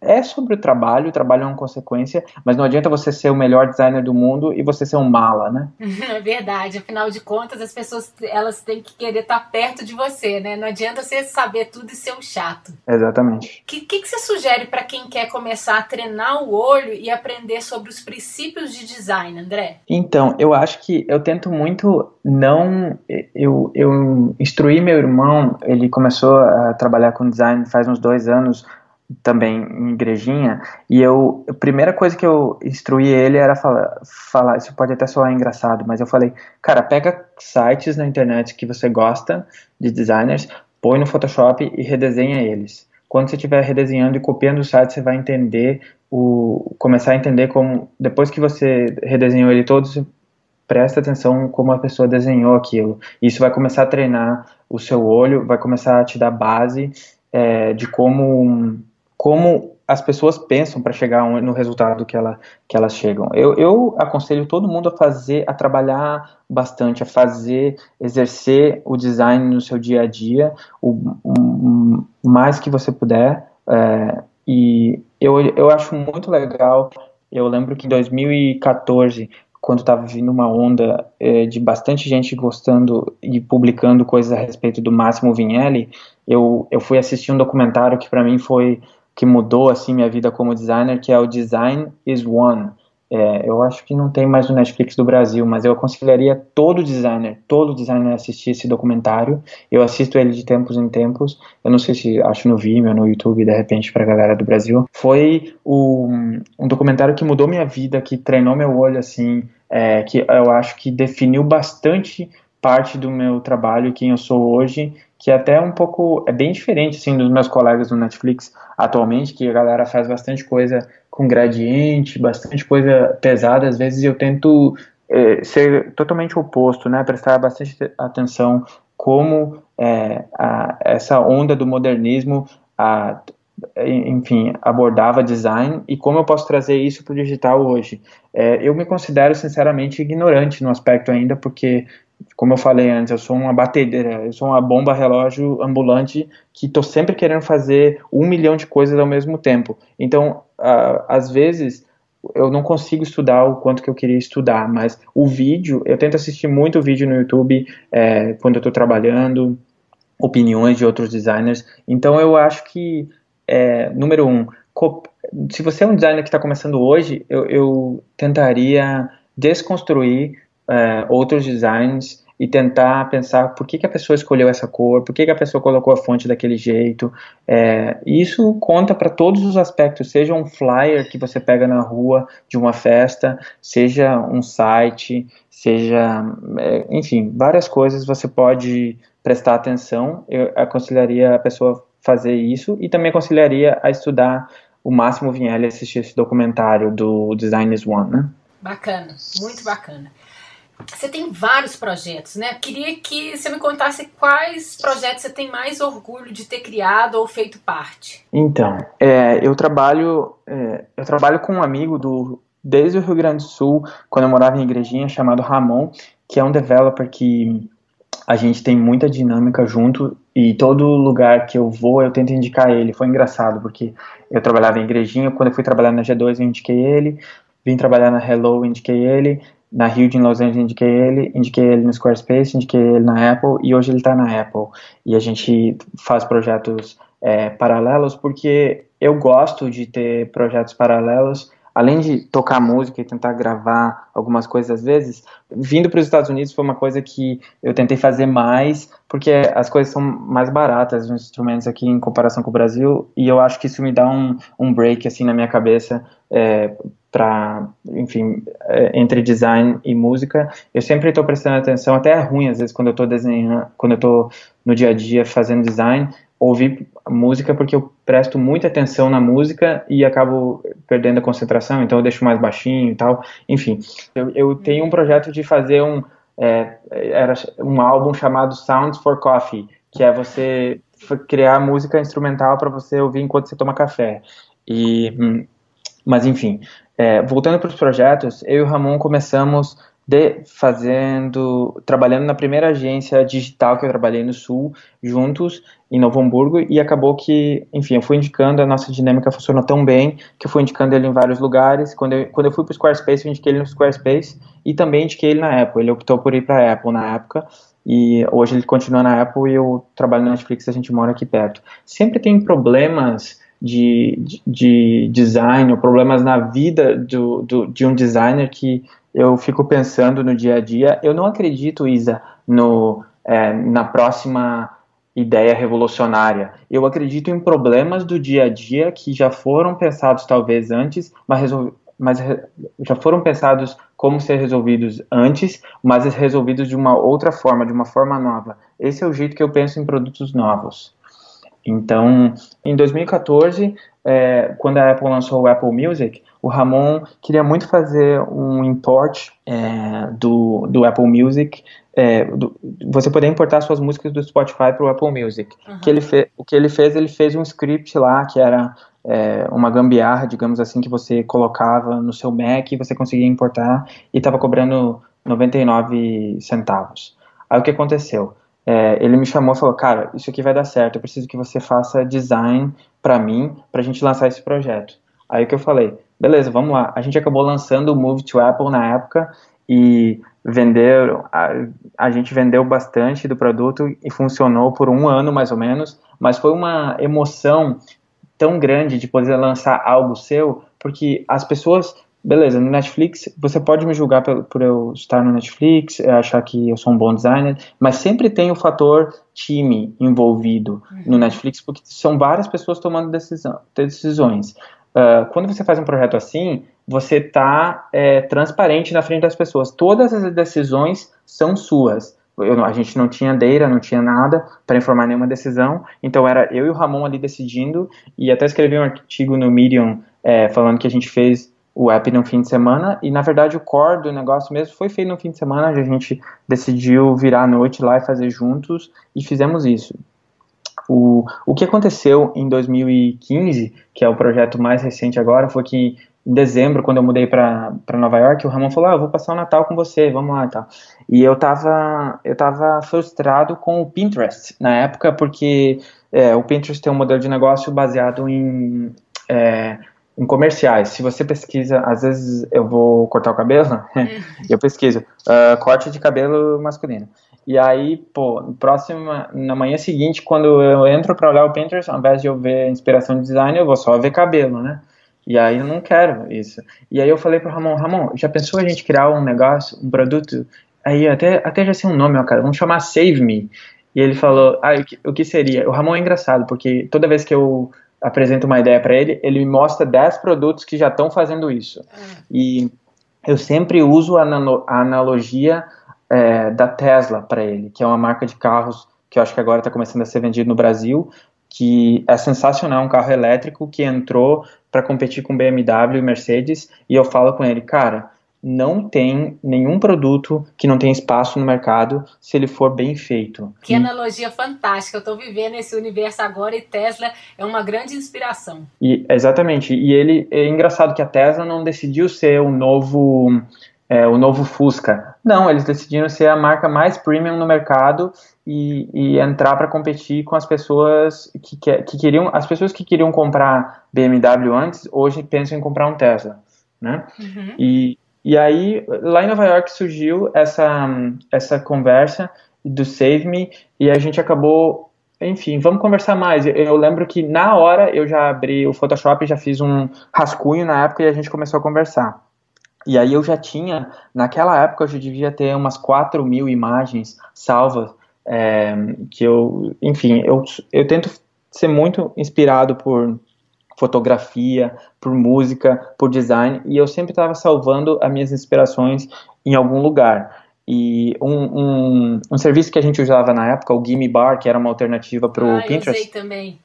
[SPEAKER 2] é sobre o trabalho, o trabalho é uma consequência, mas não adianta você ser o melhor designer do mundo e você ser um mala, né?
[SPEAKER 1] É [LAUGHS] verdade, afinal de contas as pessoas elas têm que querer estar perto de você, né? Não adianta você saber tudo e ser um chato.
[SPEAKER 2] Exatamente.
[SPEAKER 1] O que, que, que, você sugere para quem quer começar a treinar o olho e aprender sobre os princípios de design, André?
[SPEAKER 2] Então, eu acho que eu tento muito não... Eu, eu instruí meu irmão, ele começou a trabalhar com design faz uns dois anos, também em igrejinha, e eu, a primeira coisa que eu instruí ele era falar, falar, isso pode até soar engraçado, mas eu falei, cara, pega sites na internet que você gosta de designers, põe no Photoshop e redesenha eles. Quando você estiver redesenhando e copiando o site, você vai entender o começar a entender como depois que você redesenhou ele todos, presta atenção como a pessoa desenhou aquilo. Isso vai começar a treinar o seu olho, vai começar a te dar base é, de como como as pessoas pensam para chegar no resultado que, ela, que elas chegam. Eu, eu aconselho todo mundo a fazer, a trabalhar bastante, a fazer, exercer o design no seu dia a dia, o, o mais que você puder. É, e eu, eu acho muito legal. Eu lembro que em 2014, quando estava vindo uma onda é, de bastante gente gostando e publicando coisas a respeito do Máximo Vinelli, eu, eu fui assistir um documentário que para mim foi que mudou assim minha vida como designer, que é o Design is One. É, eu acho que não tem mais no Netflix do Brasil, mas eu aconselharia todo designer, todo designer assistir esse documentário. Eu assisto ele de tempos em tempos. Eu não sei se acho no Vimeo, no YouTube, de repente, para a galera do Brasil. Foi o, um documentário que mudou minha vida, que treinou meu olho, assim, é, que eu acho que definiu bastante parte do meu trabalho quem eu sou hoje que é até um pouco é bem diferente assim dos meus colegas no Netflix atualmente, que a galera faz bastante coisa com gradiente, bastante coisa pesada. Às vezes eu tento é, ser totalmente oposto, né? Prestar bastante atenção como é, a, essa onda do modernismo, a, enfim, abordava design e como eu posso trazer isso para o digital hoje. É, eu me considero sinceramente ignorante no aspecto ainda, porque como eu falei antes, eu sou uma batedeira, eu sou uma bomba relógio ambulante que estou sempre querendo fazer um milhão de coisas ao mesmo tempo. Então, uh, às vezes, eu não consigo estudar o quanto que eu queria estudar, mas o vídeo, eu tento assistir muito vídeo no YouTube é, quando eu estou trabalhando, opiniões de outros designers. Então, eu acho que, é, número um, se você é um designer que está começando hoje, eu, eu tentaria desconstruir é, outros designs e tentar pensar por que, que a pessoa escolheu essa cor, por que, que a pessoa colocou a fonte daquele jeito. É, isso conta para todos os aspectos, seja um flyer que você pega na rua de uma festa, seja um site, seja, é, enfim, várias coisas você pode prestar atenção. Eu aconselharia a pessoa fazer isso e também aconselharia a estudar o Máximo Vinelli assistir esse documentário do Design is One, né?
[SPEAKER 1] Bacana, muito bacana. Você tem vários projetos, né? Queria que você me contasse quais projetos você tem mais orgulho de ter criado ou feito parte.
[SPEAKER 2] Então, é, eu trabalho, é, eu trabalho com um amigo do desde o Rio Grande do Sul, quando eu morava em Igrejinha, chamado Ramon, que é um developer que a gente tem muita dinâmica junto e todo lugar que eu vou eu tento indicar ele. Foi engraçado porque eu trabalhava em Igrejinha, quando eu fui trabalhar na G2 eu indiquei ele, vim trabalhar na Hello, indiquei ele, na Rio de Los Angeles indiquei ele, indiquei ele no Squarespace, indiquei ele na Apple e hoje ele está na Apple. E a gente faz projetos é, paralelos porque eu gosto de ter projetos paralelos além de tocar música e tentar gravar algumas coisas às vezes, vindo para os Estados Unidos foi uma coisa que eu tentei fazer mais, porque as coisas são mais baratas, os instrumentos aqui em comparação com o Brasil, e eu acho que isso me dá um, um break assim na minha cabeça é, para, enfim, é, entre design e música. Eu sempre estou prestando atenção, até é ruim às vezes quando eu estou desenhando, quando eu estou no dia a dia fazendo design, ouvir música porque eu presto muita atenção na música e acabo perdendo a concentração, então eu deixo mais baixinho e tal. Enfim, eu, eu tenho um projeto de fazer um, é, era um álbum chamado Sounds for Coffee, que é você criar música instrumental para você ouvir enquanto você toma café. E, hum, mas enfim, é, voltando para os projetos, eu e o Ramon começamos de fazendo, trabalhando na primeira agência digital que eu trabalhei no Sul, juntos, em Novo Hamburgo, e acabou que, enfim, eu fui indicando, a nossa dinâmica funcionou tão bem, que eu fui indicando ele em vários lugares, quando eu, quando eu fui para o Squarespace, eu indiquei ele no Squarespace, e também indiquei ele na Apple, ele optou por ir para a Apple na época, e hoje ele continua na Apple e eu trabalho na Netflix, a gente mora aqui perto. Sempre tem problemas de, de, de design, ou problemas na vida do, do, de um designer que eu fico pensando no dia a dia. Eu não acredito, Isa, no, é, na próxima ideia revolucionária. Eu acredito em problemas do dia a dia que já foram pensados talvez antes, mas, mas já foram pensados como ser resolvidos antes, mas resolvidos de uma outra forma, de uma forma nova. Esse é o jeito que eu penso em produtos novos. Então, em 2014, é, quando a Apple lançou o Apple Music, o Ramon queria muito fazer um import é, do, do Apple Music, é, do, você poder importar suas músicas do Spotify para o Apple Music. Uhum. Que ele fe, o que ele fez, ele fez um script lá que era é, uma gambiarra, digamos assim, que você colocava no seu Mac e você conseguia importar e estava cobrando 99 centavos. Aí o que aconteceu? É, ele me chamou e falou, cara, isso aqui vai dar certo, eu preciso que você faça design para mim, para a gente lançar esse projeto. Aí que eu falei, beleza, vamos lá. A gente acabou lançando o Move to Apple na época e venderam, a, a gente vendeu bastante do produto e funcionou por um ano mais ou menos, mas foi uma emoção tão grande de poder lançar algo seu, porque as pessoas beleza, no Netflix, você pode me julgar por, por, eu estar no Netflix, achar que eu sou um bom designer, mas sempre tem o fator time envolvido uhum. no Netflix, porque são várias pessoas tomando decisão, decisões. Uh, quando você faz um projeto assim, você está é, transparente na frente das pessoas. Todas as decisões são suas. Eu, a gente não tinha data, não tinha nada para informar nenhuma decisão, então era eu e o Ramon ali decidindo, e até escrevi um artigo no Medium é, falando que a gente fez o app no fim de semana e na verdade o core do negócio mesmo foi feito no fim de semana, a gente decidiu virar a noite lá e fazer juntos e fizemos isso. O, o que aconteceu em 2015, que é o projeto mais recente agora, foi que em dezembro, quando eu mudei para Nova York, o Ramon falou: ah, eu vou passar o Natal com você, vamos lá e tal. E eu tava, eu tava frustrado com o Pinterest na época, porque é, o Pinterest tem um modelo de negócio baseado em. É, em comerciais, se você pesquisa, às vezes eu vou cortar o cabelo, [LAUGHS] eu pesquiso uh, corte de cabelo masculino. E aí, pô, próxima, na manhã seguinte, quando eu entro para olhar o Pinterest, ao invés de eu ver inspiração de design, eu vou só ver cabelo, né? E aí eu não quero isso. E aí eu falei pro Ramon, Ramon, já pensou a gente criar um negócio, um produto? Aí até, até já sei um nome, ó, cara, vamos chamar Save Me. E ele falou, ah, o que, o que seria? O Ramon é engraçado, porque toda vez que eu apresento uma ideia para ele, ele me mostra 10 produtos que já estão fazendo isso. Uhum. E eu sempre uso a, a analogia é, da Tesla para ele, que é uma marca de carros que eu acho que agora está começando a ser vendido no Brasil, que é sensacional, um carro elétrico que entrou para competir com BMW e Mercedes, e eu falo com ele, cara, não tem nenhum produto que não tenha espaço no mercado se ele for bem feito.
[SPEAKER 1] Que analogia fantástica. Eu estou vivendo esse universo agora e Tesla é uma grande inspiração.
[SPEAKER 2] E, exatamente. E ele é engraçado que a Tesla não decidiu ser o novo é, o novo Fusca. Não, eles decidiram ser a marca mais premium no mercado e, e entrar para competir com as pessoas que, que, que, queriam, as pessoas que queriam comprar BMW antes, hoje pensam em comprar um Tesla, né? Uhum. E, e aí, lá em Nova York surgiu essa, essa conversa do Save Me e a gente acabou, enfim, vamos conversar mais. Eu, lembro que na hora eu já abri o Photoshop, já fiz um rascunho na época e a gente começou a conversar. E aí eu já tinha, naquela época eu já devia ter umas 4 mil imagens salvas é, que eu, enfim, eu, eu tento ser muito inspirado por fotografia, por música, por design, e eu sempre estava salvando as minhas inspirações em algum lugar. E um, um, um, serviço que a gente usava na época, o Gimme Bar, que era uma alternativa para o
[SPEAKER 1] ah,
[SPEAKER 2] Pinterest.
[SPEAKER 1] Eu usei também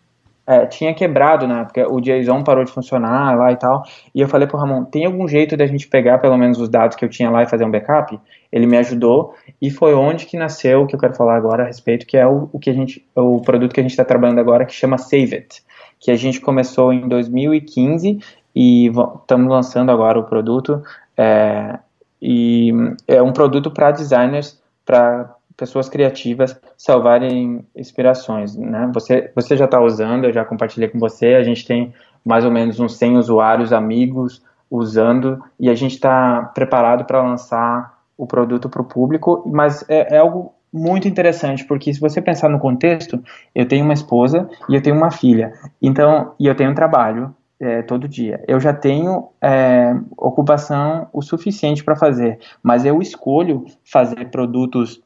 [SPEAKER 2] é, tinha quebrado na época, o JSON parou de funcionar lá e tal, e eu falei pro Ramon, tem algum jeito da gente pegar pelo menos os dados que eu tinha lá e fazer um backup? Ele me ajudou, e foi onde que nasceu o que eu quero falar agora a respeito, que é o, o que a gente, o produto que a gente está trabalhando agora, que chama Save It, que a gente começou em 2015, e estamos lançando agora o produto, é, e é um produto para designers, para pessoas criativas salvarem inspirações, né? Você, você já está usando, eu já compartilhei com você, a gente tem mais ou menos uns 100 usuários, amigos usando, e a gente está preparado para lançar o produto para o público, mas é, é algo muito interessante, porque se você pensar no contexto, eu tenho uma esposa e eu tenho uma filha, então, e eu tenho um trabalho é, todo dia. Eu já tenho é, ocupação o suficiente para fazer, mas eu escolho fazer produtos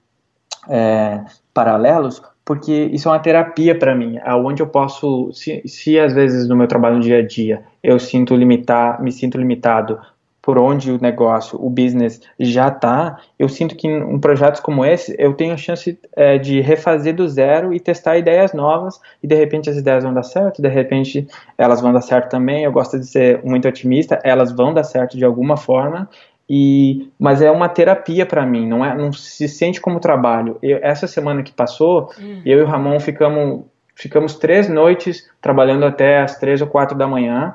[SPEAKER 2] é, paralelos, porque isso é uma terapia para mim, aonde eu posso, se, se às vezes no meu trabalho no dia a dia eu sinto limitar, me sinto limitado por onde o negócio, o business já está, eu sinto que em projetos como esse eu tenho a chance é, de refazer do zero e testar ideias novas e de repente as ideias vão dar certo, de repente elas vão dar certo também. Eu gosto de ser muito otimista, elas vão dar certo de alguma forma e, mas é uma terapia para mim, não é, não se sente como trabalho. Eu, essa semana que passou, hum. eu e o Ramon ficamos, ficamos três noites trabalhando até as três ou quatro da manhã,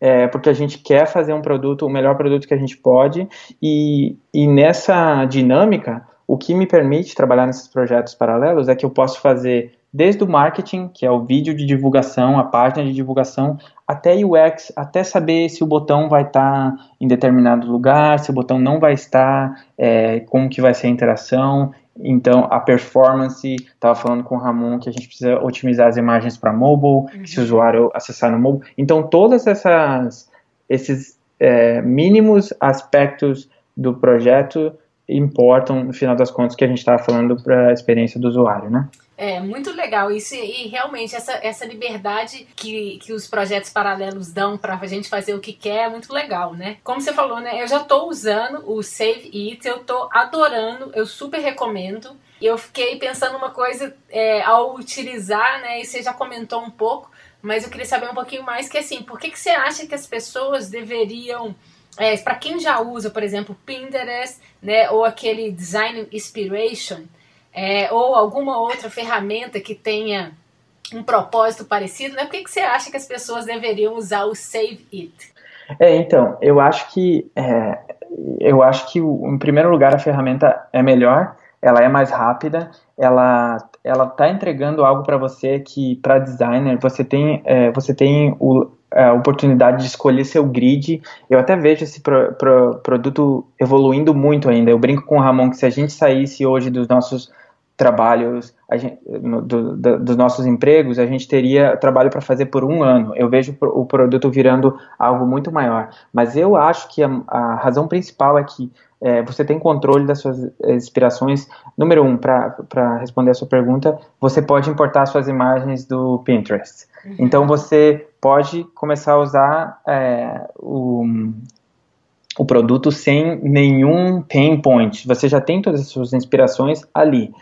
[SPEAKER 2] é, porque a gente quer fazer um produto, o melhor produto que a gente pode, e, e nessa dinâmica, o que me permite trabalhar nesses projetos paralelos é que eu posso fazer desde o marketing, que é o vídeo de divulgação, a página de divulgação, até UX, até saber se o botão vai estar tá em determinado lugar, se o botão não vai estar, é, como que vai ser a interação, então a performance, estava falando com o Ramon que a gente precisa otimizar as imagens para mobile, uhum. se o usuário acessar no mobile, então todas essas esses é, mínimos aspectos do projeto importam no final das contas que a gente estava falando para a experiência do usuário, né?
[SPEAKER 1] É muito legal isso e realmente essa, essa liberdade que, que os projetos paralelos dão para a gente fazer o que quer é muito legal, né? Como você falou, né? Eu já estou usando o Save It, eu estou adorando, eu super recomendo. E eu fiquei pensando uma coisa é, ao utilizar, né? E você já comentou um pouco, mas eu queria saber um pouquinho mais que assim, por que, que você acha que as pessoas deveriam é, para quem já usa, por exemplo, Pinterest, né, ou aquele Design Inspiration, é, ou alguma outra ferramenta que tenha um propósito parecido, né? Por que, que você acha que as pessoas deveriam usar o Save It?
[SPEAKER 2] É, então, eu acho que é, eu acho que em primeiro lugar a ferramenta é melhor, ela é mais rápida, ela ela está entregando algo para você que para designer você tem é, você tem o, a oportunidade de escolher seu grid. Eu até vejo esse pro, pro, produto evoluindo muito ainda. Eu brinco com o Ramon que se a gente saísse hoje dos nossos trabalhos, gente, do, do, dos nossos empregos, a gente teria trabalho para fazer por um ano. Eu vejo o produto virando algo muito maior. Mas eu acho que a, a razão principal é que é, você tem controle das suas inspirações. Número um, para responder a sua pergunta, você pode importar suas imagens do Pinterest. Uhum. Então você pode começar a usar é, o, o produto sem nenhum pain point. Você já tem todas as suas inspirações ali.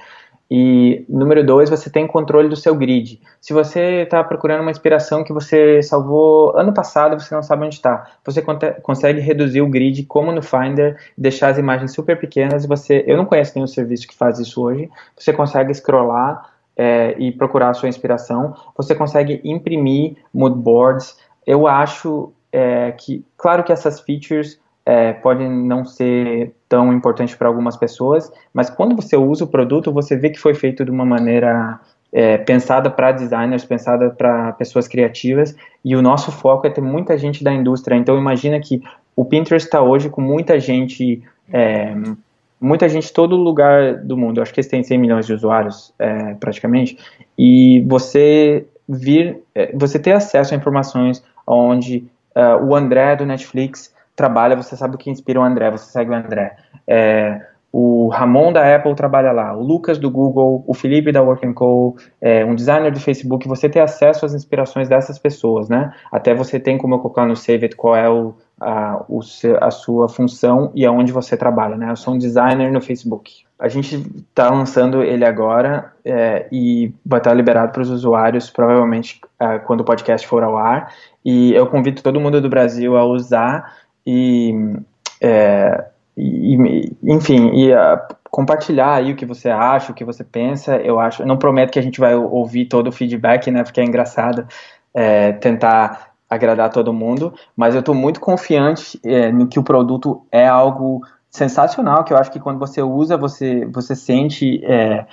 [SPEAKER 2] E número dois, você tem controle do seu grid. Se você está procurando uma inspiração que você salvou ano passado, você não sabe onde está. Você consegue reduzir o grid como no Finder, deixar as imagens super pequenas. Você, eu não conheço nenhum serviço que faz isso hoje. Você consegue scrollar é, e procurar a sua inspiração. Você consegue imprimir mood boards. Eu acho é, que, claro que essas features é, podem não ser tão importantes para algumas pessoas, mas quando você usa o produto, você vê que foi feito de uma maneira é, pensada para designers, pensada para pessoas criativas, e o nosso foco é ter muita gente da indústria. Então, imagina que o Pinterest está hoje com muita gente, é, muita gente todo lugar do mundo. Acho que eles têm 100 milhões de usuários, é, praticamente, e você vir, é, você ter acesso a informações onde uh, o André do Netflix trabalha, você sabe o que inspira o André, você segue o André. É, o Ramon da Apple trabalha lá, o Lucas do Google, o Felipe da Work Co, é, um designer do Facebook, você ter acesso às inspirações dessas pessoas, né? Até você tem como eu colocar no Save It qual é o, a, o, a sua função e aonde você trabalha, né? Eu sou um designer no Facebook. A gente está lançando ele agora é, e vai estar liberado para os usuários provavelmente é, quando o podcast for ao ar. E eu convido todo mundo do Brasil a usar e, é, e enfim, e a, compartilhar aí o que você acha, o que você pensa. Eu acho, não prometo que a gente vai ouvir todo o feedback, né? Porque é engraçado é, tentar agradar todo mundo, mas eu estou muito confiante é, no que o produto é algo sensacional, que eu acho que quando você usa, você, você sente é,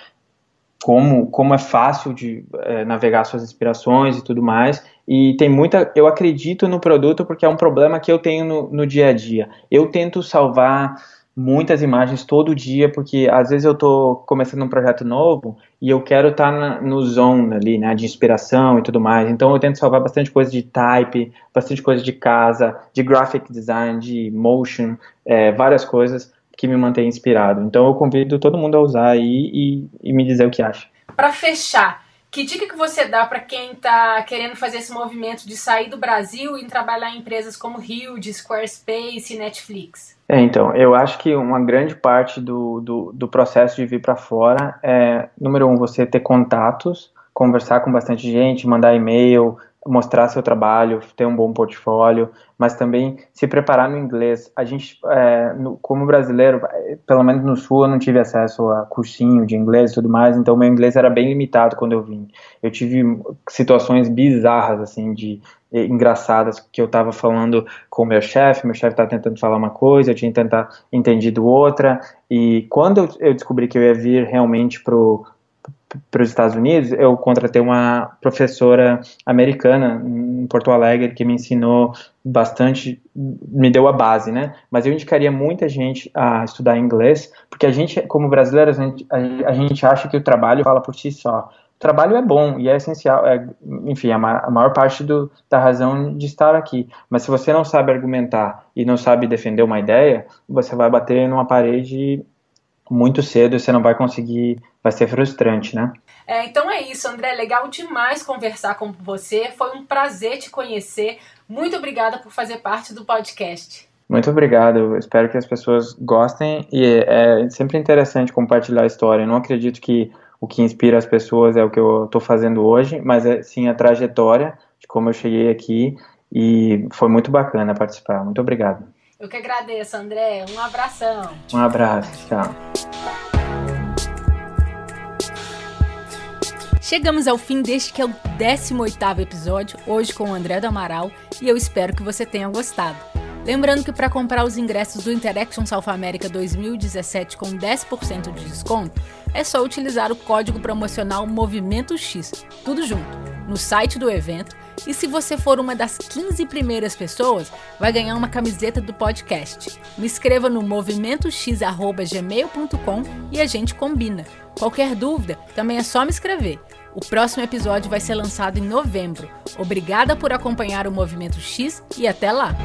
[SPEAKER 2] como, como é fácil de é, navegar suas inspirações e tudo mais. E tem muita. Eu acredito no produto porque é um problema que eu tenho no, no dia a dia. Eu tento salvar muitas imagens todo dia, porque às vezes eu estou começando um projeto novo e eu quero estar tá no zone ali, né, de inspiração e tudo mais. Então eu tento salvar bastante coisa de type, bastante coisa de casa, de graphic design, de motion, é, várias coisas que me mantém inspirado. Então eu convido todo mundo a usar aí e, e me dizer o que acha.
[SPEAKER 1] Para fechar, que dica que você dá para quem está querendo fazer esse movimento de sair do Brasil e trabalhar em empresas como Huge, Squarespace e Netflix?
[SPEAKER 2] É, então, eu acho que uma grande parte do, do, do processo de vir para fora é, número um, você ter contatos, conversar com bastante gente, mandar e-mail, mostrar seu trabalho, ter um bom portfólio, mas também se preparar no inglês. A gente, é, no, como brasileiro, pelo menos no sul, eu não tive acesso a cursinho de inglês e tudo mais, então meu inglês era bem limitado quando eu vim. Eu tive situações bizarras, assim, de engraçadas que eu estava falando com meu chefe, meu chefe estava tentando falar uma coisa, eu tinha tentado entendido outra, e quando eu descobri que eu ia vir realmente pro para os Estados Unidos, eu contratei uma professora americana em Porto Alegre que me ensinou bastante, me deu a base, né? Mas eu indicaria muita gente a estudar inglês, porque a gente, como brasileiros, a gente, a gente acha que o trabalho fala por si só. O trabalho é bom e é essencial, é, enfim, a, a maior parte do, da razão de estar aqui. Mas se você não sabe argumentar e não sabe defender uma ideia, você vai bater numa parede muito cedo e você não vai conseguir, vai ser frustrante, né?
[SPEAKER 1] É, então é isso, André. Legal demais conversar com você. Foi um prazer te conhecer. Muito obrigada por fazer parte do podcast.
[SPEAKER 2] Muito obrigado. espero que as pessoas gostem e é sempre interessante compartilhar a história. Eu não acredito que o que inspira as pessoas é o que eu estou fazendo hoje, mas é sim a trajetória de como eu cheguei aqui e foi muito bacana participar. Muito obrigado.
[SPEAKER 1] Eu que agradeço, André. Um abração.
[SPEAKER 2] Um abraço. Tchau.
[SPEAKER 1] Chegamos ao fim deste que é o 18º episódio, hoje com o André do Amaral, e eu espero que você tenha gostado. Lembrando que para comprar os ingressos do Interaction South America 2017 com 10% de desconto, é só utilizar o código promocional Movimento X, tudo junto, no site do evento e se você for uma das 15 primeiras pessoas, vai ganhar uma camiseta do podcast. Me escreva no movimentox.gmail.com e a gente combina. Qualquer dúvida, também é só me escrever. O próximo episódio vai ser lançado em novembro. Obrigada por acompanhar o Movimento X e até lá!